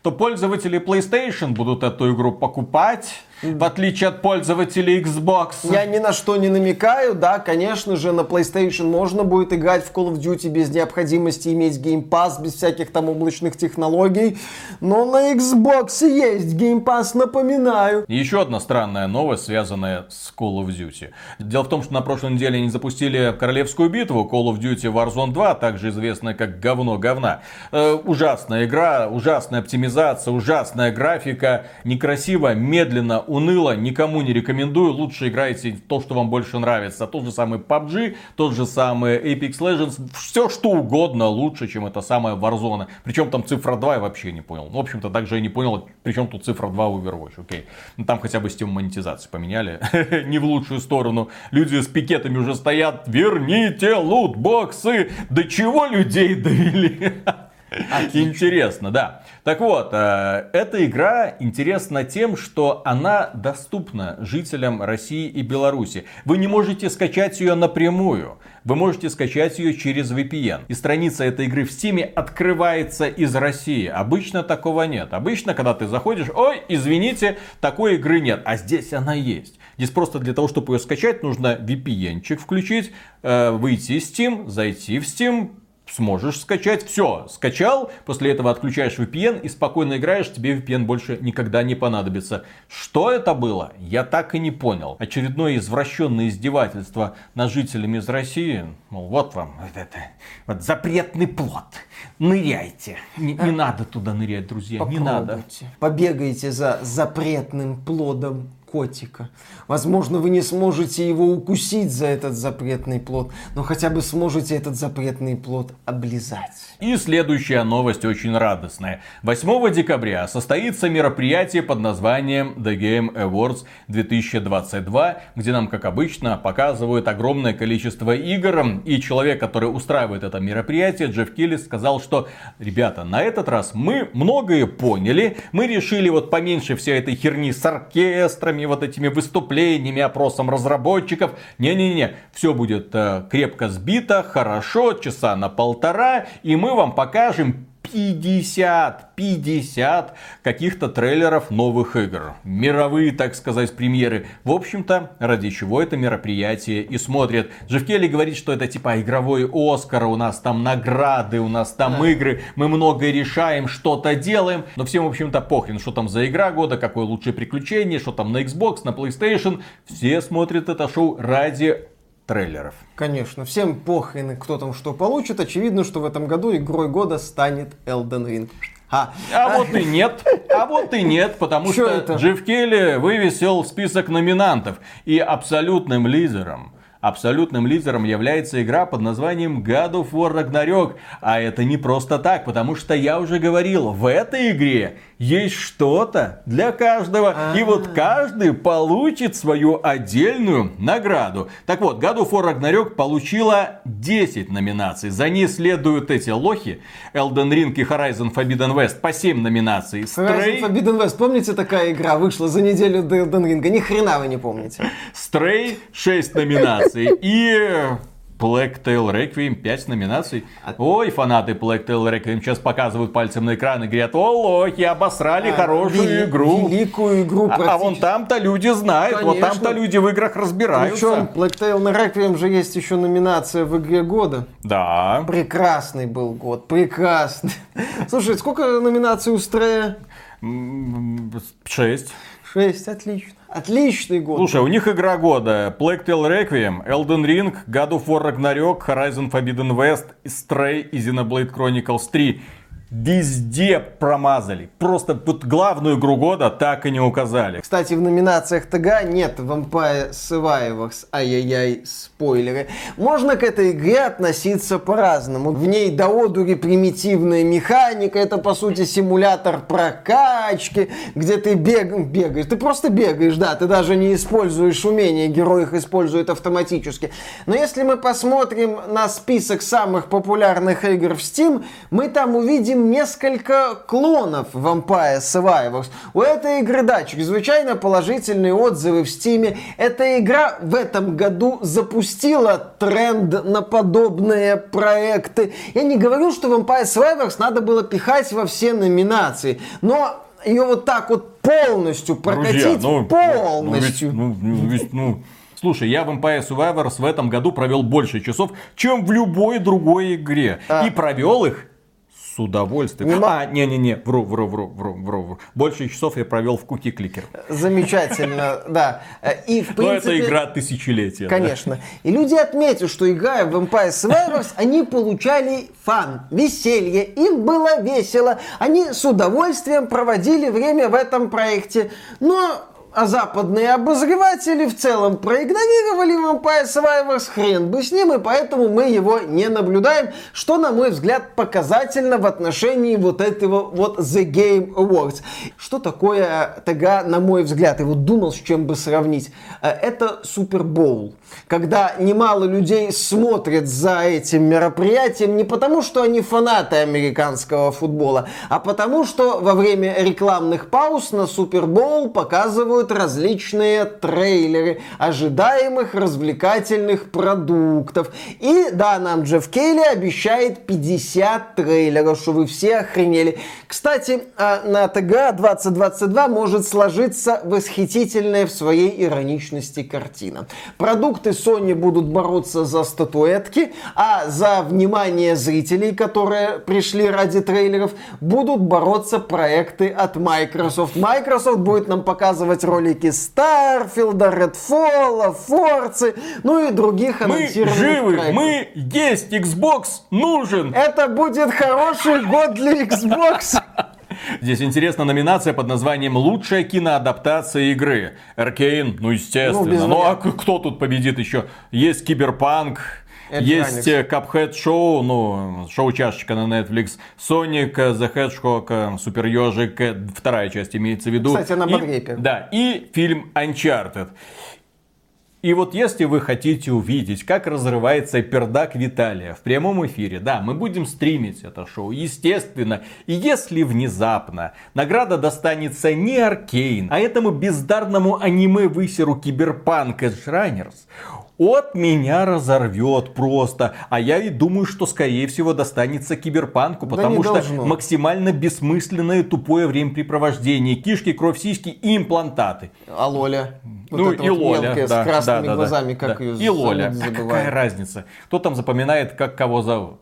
то пользователи PlayStation будут эту игру покупать, в отличие от пользователей Xbox. Я ни на что не намекаю, да, конечно же, на PlayStation можно будет играть в Call of Duty без необходимости иметь Game Pass, без всяких там облачных технологий, но на Xbox есть Game Pass, напоминаю. Еще одна странная новость, связанная с Call of Duty. Дело в том, что на прошлой неделе они запустили Королевскую битву Call of Duty Warzone 2, также известная как говно говна. Э, ужасная игра, ужасная оптимизация, ужасная графика, некрасиво, медленно, уныло, никому не рекомендую. Лучше играйте то, что вам больше нравится. Тот же самый PUBG, тот же самый Apex Legends, все что угодно лучше, чем это самая Warzone. Причем там цифра 2 я вообще не понял. Ну, в общем-то, также я не понял, причем тут цифра 2 в Overwatch, окей. Ну, там хотя бы систему монетизации поменяли, не в лучшую сторону. Люди с пикетами уже стоят, верните лутбоксы. До чего людей довели? Интересно, да. Так вот, э, эта игра интересна тем, что она доступна жителям России и Беларуси. Вы не можете скачать ее напрямую. Вы можете скачать ее через VPN. И страница этой игры в Steam открывается из России. Обычно такого нет. Обычно, когда ты заходишь, ой, извините, такой игры нет. А здесь она есть. Здесь просто для того, чтобы ее скачать, нужно VPN-чик включить, э, выйти из Steam, зайти в Steam, сможешь скачать. Все, скачал, после этого отключаешь VPN и спокойно играешь, тебе VPN больше никогда не понадобится. Что это было, я так и не понял. Очередное извращенное издевательство над жителями из России. Мол, вот вам вот это, вот запретный плод. Ныряйте. Не, не надо туда нырять, друзья, Попробуйте. не надо. Побегайте за запретным плодом котика. Возможно, вы не сможете его укусить за этот запретный плод, но хотя бы сможете этот запретный плод облизать. И следующая новость очень радостная. 8 декабря состоится мероприятие под названием The Game Awards 2022, где нам, как обычно, показывают огромное количество игр. И человек, который устраивает это мероприятие, Джефф Киллис, сказал, что, ребята, на этот раз мы многое поняли, мы решили вот поменьше всей этой херни с оркестрами, вот этими выступлениями, опросом разработчиков. Не-не-не, все будет э, крепко сбито, хорошо, часа на полтора, и мы вам покажем 50, 50 каких-то трейлеров новых игр. Мировые, так сказать, премьеры. В общем-то, ради чего это мероприятие и смотрят. Джефф Келли говорит, что это типа игровой Оскар, у нас там награды, у нас там да. игры, мы многое решаем, что-то делаем. Но всем, в общем-то, похрен, что там за игра года, какое лучшее приключение, что там на Xbox, на PlayStation. Все смотрят это шоу ради трейлеров. Конечно, всем похрен, кто там что получит. Очевидно, что в этом году игрой года станет Elden Ring. А, а вот и нет, а вот и нет, потому что, что Джефф Келли вывесил список номинантов и абсолютным лидером Абсолютным лидером является игра под названием God of War Ragnarok. А это не просто так, потому что я уже говорил, в этой игре есть что-то для каждого. И вот а. каждый получит свою отдельную награду. Так вот, God of War Ragnarok получила 10 номинаций. За ней следуют эти лохи. Elden Ring и Horizon Forbidden West по 7 номинаций. Stray... Horizon Forbidden West, помните, такая игра вышла за неделю до Elden Ring? Ни хрена вы не помните. Stray 6 номинаций. И Black Tail Requiem 5 номинаций. Ой, фанаты Black Tail Requiem сейчас показывают пальцем на экран и говорят, о, лохи, обосрали а, хорошую вели- игру. Великую игру. А, а вон там-то люди знают, Конечно. вот там-то люди в играх разбираются. Причем Black Tail на Requiem же есть еще номинация в игре года. Да. Прекрасный был год, прекрасный. Слушай, сколько номинаций у Стрея? Шесть. Шесть, отлично. Отличный год. Слушай, у них игра года. Plague Tale Requiem, Elden Ring, God of War Ragnarok, Horizon Forbidden West, Stray и Xenoblade Chronicles 3 везде промазали. Просто вот главную игру года так и не указали. Кстати, в номинациях ТГ нет Vampire Survivors. Ай-яй-яй, спойлеры. Можно к этой игре относиться по-разному. В ней до одури примитивная механика. Это, по сути, симулятор прокачки, где ты бег... бегаешь. Ты просто бегаешь, да. Ты даже не используешь умения. Герой их использует автоматически. Но если мы посмотрим на список самых популярных игр в Steam, мы там увидим видим несколько клонов Vampire Survivors. У этой игры, да, чрезвычайно положительные отзывы в Стиме. Эта игра в этом году запустила тренд на подобные проекты. Я не говорю, что Vampire Survivors надо было пихать во все номинации, но ее вот так вот полностью прокатить, Друзья, ну, полностью. Ну, ну, ну, ну, Слушай, я в Empire Survivors в этом году провел больше часов, чем в любой другой игре. А. И провел их с удовольствием. Не а, не-не-не, вру, вру, вру, вру, вру, вру. Больше часов я провел в Куки Кликер. Замечательно, да. И в принципе... Но это игра тысячелетия. Конечно. Да. И люди отметят, что играя в Empire Survivors, они получали фан, веселье, им было весело. Они с удовольствием проводили время в этом проекте. Но а западные обозреватели в целом проигнорировали Vampire Survivors, хрен бы с ним, и поэтому мы его не наблюдаем, что, на мой взгляд, показательно в отношении вот этого вот The Game Awards. Что такое ТГ, на мой взгляд, и вот думал, с чем бы сравнить. Э, это Супербоул когда немало людей смотрят за этим мероприятием не потому, что они фанаты американского футбола, а потому, что во время рекламных пауз на Супербоул показывают различные трейлеры ожидаемых развлекательных продуктов. И да, нам Джефф Кейли обещает 50 трейлеров, что вы все охренели. Кстати, а, на ТГ 2022 может сложиться восхитительная в своей ироничности картина. Продукт продукты, Sony будут бороться за статуэтки, а за внимание зрителей, которые пришли ради трейлеров, будут бороться проекты от Microsoft. Microsoft будет нам показывать ролики Starfield, Redfall, Forza, ну и других Мы анонсированных живы, проектов. мы есть, Xbox нужен. Это будет хороший год для Xbox. Здесь интересна номинация под названием «Лучшая киноадаптация игры». Arcane, ну естественно. Ну, Ну, а кто тут победит еще? Есть Cyberpunk: Edgerunners. Cuphead Show, ну, шоу-чашечка на Netflix, Соник, э, The Hedgehog, э, Супер Ежик, э, вторая часть имеется в виду. Кстати, на Бодрепе. Да, и фильм Uncharted. И вот если вы хотите увидеть, как разрывается пердак Виталия в прямом эфире, да, мы будем стримить это шоу, естественно. И если внезапно награда достанется не Аркейн, а этому бездарному аниме-высеру Киберпанк Edge от меня разорвет просто. А я и думаю, что скорее всего достанется киберпанку, Да потому не что должно. максимально бессмысленное тупое времяпрепровождение. Кишки, кровь, сиськи и имплантаты. А Лоля? Вот ну и вот Лоля, да, с красными да, да, глазами, да, как да. ее И Лоля. А какая разница? Кто там запоминает, как кого зовут?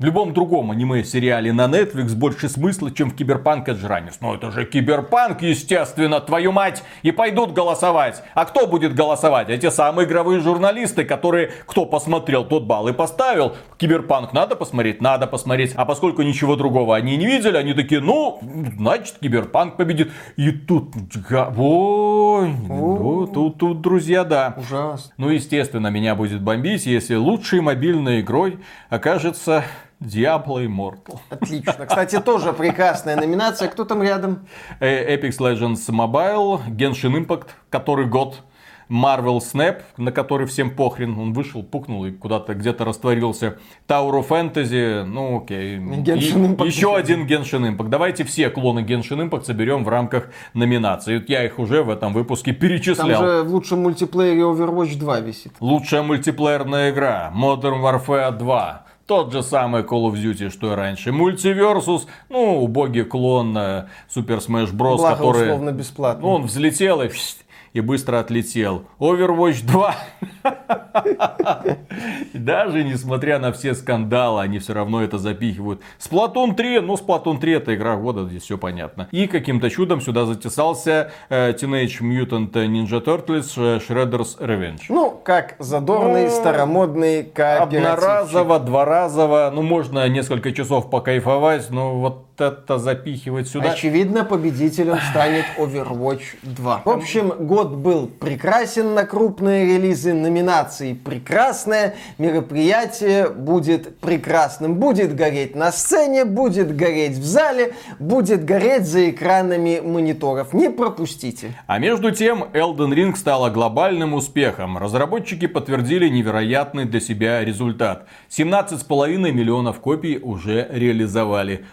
В любом другом аниме-сериале на Netflix больше смысла, чем в Cyberpunk: Edgerunners. Ну это же Киберпанк, естественно, твою мать! И пойдут голосовать. А кто будет голосовать? Эти самые игровые журналисты, которые, кто посмотрел, тот балл и поставил. Киберпанк надо посмотреть? Надо посмотреть. А поскольку ничего другого они не видели, они такие, ну, значит, Киберпанк победит. И тут, ой, ну, тут, тут, друзья, да. Ужасно. Ну, естественно, меня будет бомбить, если лучшей мобильной игрой окажется Diablo Immortal. Отлично. Кстати, тоже прекрасная номинация. Кто там рядом? Э, Apex Legends Mobile, Genshin Impact, который год. Marvel Snap, на который всем похрен, он вышел, пукнул и куда-то где-то растворился. Tower of Fantasy, ну окей. Genshin И Impact. Еще один Genshin Impact. Давайте все клоны Genshin Impact соберем в рамках номинации. Я их уже в этом выпуске Там перечислял. же в лучшем мультиплеере Overwatch 2 висит. Лучшая мультиплеерная игра Modern Warfare 2. Тот же самый Call of Duty, что и раньше. Мультиверсус, ну, убогий клон э, Super Smash Bros, Благо, который... условно бесплатно. Ну, он взлетел и, и быстро отлетел. Overwatch 2. И Даже несмотря на все скандалы, они все равно это запихивают. Splatoon 3, ну, Splatoon 3 это игра года, здесь все понятно. И каким-то чудом сюда затесался э, Teenage Mutant Ninja Turtles э, Shredder's Revenge. Ну, как задорный, Ну, старомодный кооперативчик. Одноразово, дворазово, ну можно несколько часов покайфовать, но вот это запихивать сюда. Очевидно, победителем станет Overwatch 2. В общем, год был прекрасен на крупные релизы, номинации прекрасные, мероприятие будет прекрасным. Будет гореть на сцене, будет гореть в зале, будет гореть за экранами мониторов. Не пропустите. А между тем, Elden Ring стала глобальным успехом. Разработчики подтвердили невероятный для себя результат. 17,5 миллионов копий уже реализовали.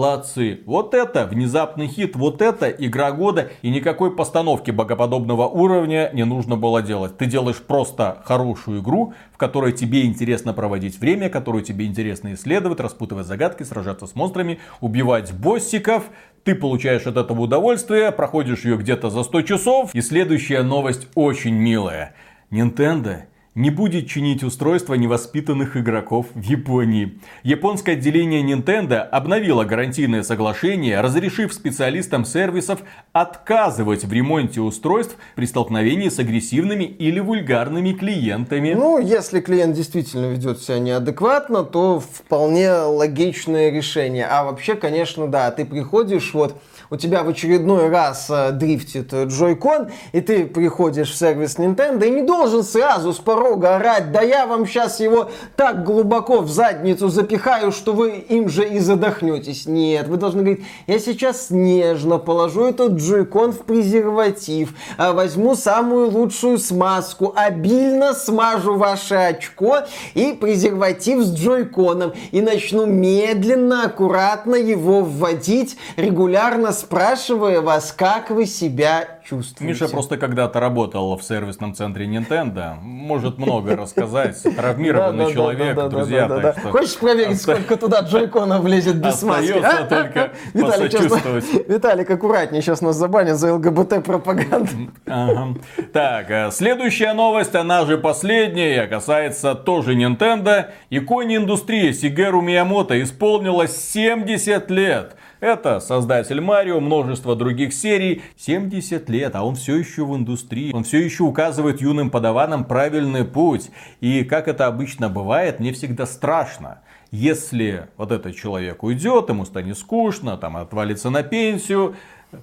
Молодцы! Вот это внезапный хит, вот это игра года. И никакой постановки богоподобного уровня не нужно было делать. Ты делаешь просто хорошую игру, в которой тебе интересно проводить время, которую тебе интересно исследовать, распутывать загадки, сражаться с монстрами, убивать боссиков. Ты получаешь от этого удовольствие, проходишь ее где-то за 100 часов. И следующая новость очень милая. Nintendo не будет чинить устройства невоспитанных игроков в Японии. Японское отделение Nintendo обновило гарантийное соглашение, разрешив специалистам сервисов отказывать в ремонте устройств при столкновении с агрессивными или вульгарными клиентами. Ну, если клиент действительно ведет себя неадекватно, то вполне логичное решение. А вообще, конечно, да, ты приходишь, вот у тебя в очередной раз э, дрифтит э, Joy-Con, и ты приходишь в сервис Nintendo и не должен сразу с порога орать, да я вам сейчас его так глубоко в задницу запихаю, что вы им же и задохнетесь. Нет, вы должны говорить, я сейчас нежно положу этот Joy-Con в презерватив, а возьму самую лучшую смазку, обильно смажу ваше очко и презерватив с Joy-Con и начну медленно, аккуратно его вводить, регулярно спрашивая вас, как вы себя чувствуете? Миша просто когда-то работал в сервисном центре Nintendo. Может много рассказать. Травмированный человек, друзья. Хочешь проверить, сколько туда джойконов влезет без маски? Остается только Виталик, сейчас- посочувствовать. Виталик, аккуратнее, сейчас нас забанят за ЛГБТ-пропаганду. Ага. Так, э, следующая новость, она же последняя, касается тоже Nintendo. Иконе индустрии Сигеру Миямото исполнилось 70 лет. Это создатель Марио, множество других серий. 70 лет, а он все еще в индустрии. Он все еще указывает юным подаванам правильный путь. И как это обычно бывает, мне всегда страшно. Если вот этот человек уйдет, ему станет скучно, там отвалится на пенсию,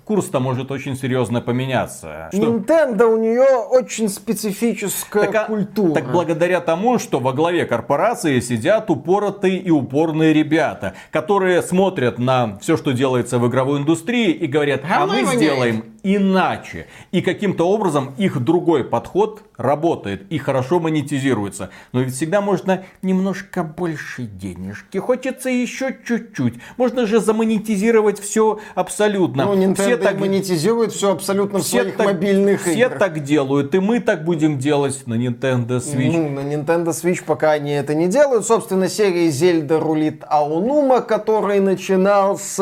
курс-то может очень серьезно поменяться. Что- Nintendo у нее очень специфическая так, а- культура. так благодаря тому, что во главе корпорации сидят упоротые и упорные ребята, которые смотрят на все, что делается в игровой индустрии и говорят, а мы и воняет». сделаем иначе. И каким-то образом их другой подход работает и хорошо монетизируется. Но ведь всегда можно немножко больше денежки. Хочется еще чуть-чуть. Можно же замонетизировать все абсолютно. Ну, Все так- монетизирует все абсолютно в все своих так- мобильных все играх. так делают, и мы так будем делать на Nintendo Switch. Ну, на Nintendo Switch пока они это не делают. Собственно, серия Зельда рулит Аонума, который начинал с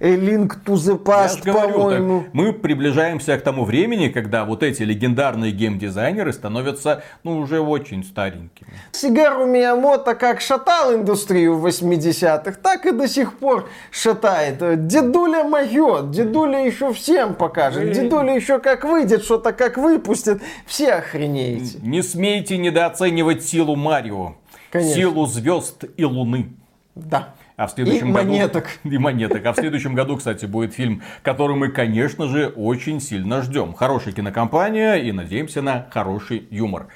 э, Link to the Past, по-моему. мы приближаемся к тому времени, когда вот эти легендарные геймдизайнеры становятся, ну, уже очень старенькими. Сигару Миямото как шатал индустрию в 80-х, так и до сих пор шатает. Дедуля моет, дедуля еще всем покажет, дедуля еще как выйдет, что-то как выпустит, все охренеете. Не смейте недооценивать силу Марио. Конечно. Силу звезд и луны. Да. А в следующем И году... монеток. И монеток. А в следующем году, кстати, будет фильм, который мы, конечно же, очень сильно ждем. Хорошая кинокомпания и надеемся на хороший юмор.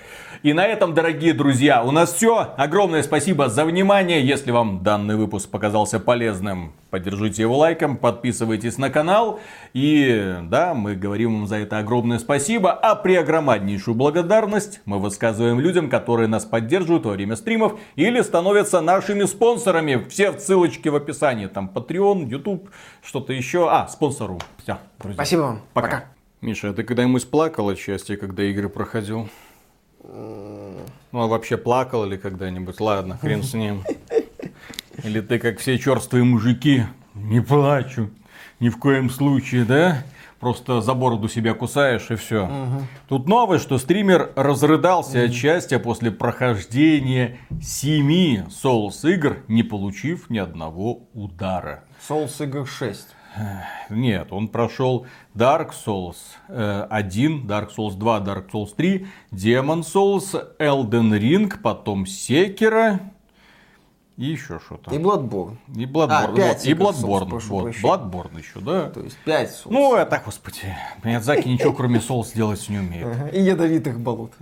И на этом, дорогие друзья, у нас все. Огромное спасибо за внимание. Если вам данный выпуск показался полезным, поддержите его лайком, подписывайтесь на канал. И да, мы говорим вам за это огромное спасибо. А преогромаднейшую благодарность мы высказываем людям, которые нас поддерживают во время стримов или становятся нашими спонсорами. Все ссылочки в описании. Там Patreon, YouTube, что-то еще. А, спонсору. Все, друзья. Спасибо вам. Пока. Пока. Миша, а ты когда-нибудь плакал от счастья, когда игры проходил? Ну, а вообще плакал ли когда-нибудь? Ладно, хрен с ним. Или ты, как все черствые мужики, не плачу. Ни в коем случае, да? Просто за бороду себя кусаешь и все. Тут новость, что стример разрыдался от счастья после прохождения семи Souls игр, не получив ни одного удара. Souls игр 6. Нет, он прошел Dark Souls э, 1, Dark Souls 2, Dark Souls 3, Demon Souls, Elden Ring, потом Sekiro и еще что-то. И Bloodborne. И Bloodborne. А, вот, и Souls, Bloodborne. прошу вот, прощения. Bloodborne еще, да. То есть 5 Souls. Ну, это, господи, Миядзаки ничего кроме Souls делать не умеет. И ядовитых болот.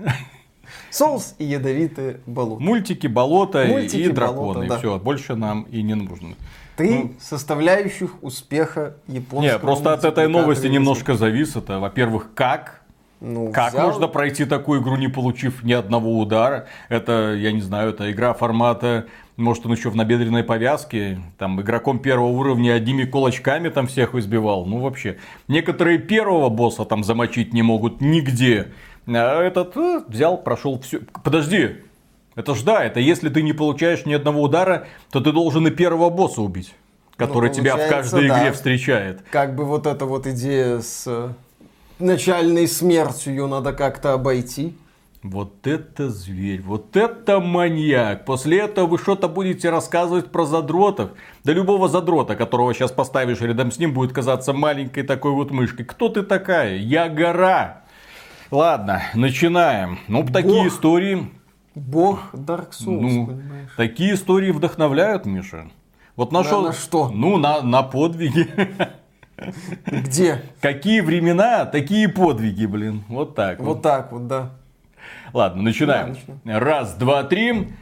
Souls и ядовитые болота. Мультики, болото и- Мультики, и драконы. болото, да. Все, больше нам и не нужно. Три Ну. составляющих успеха японского Не, просто от этой новости языка. немножко зависит. А, Во-первых, как Ну, Как взял- можно пройти такую игру, не получив ни одного удара? Это, я не знаю, это игра формата, может, он еще в набедренной повязке, там, игроком первого уровня одними кулачками там всех избивал. Ну, вообще, некоторые первого босса там замочить не могут нигде. А этот э, взял, прошел все. Подожди, это ж да, это если ты не получаешь ни одного удара, то ты должен и первого босса убить, который тебя в Ну, каждой игре да. встречает. Как бы вот эта вот идея с э, начальной смертью ее надо как-то обойти. Вот это зверь, вот это маньяк. После этого вы что-то будете рассказывать про задротов. Да любого задрота, которого сейчас поставишь рядом с ним, будет казаться маленькой такой вот мышкой. Кто ты такая? Я гора. Ладно, начинаем. Ну, такие Бог. истории, Бог Dark Souls, ну, понимаешь? такие истории вдохновляют, Миша. Вот нашел... на что? Ну, на, на подвиги. Где? Какие времена, такие подвиги, блин. Вот так. Вот так вот, да. Ладно, начинаем. Да, Раз, два, три.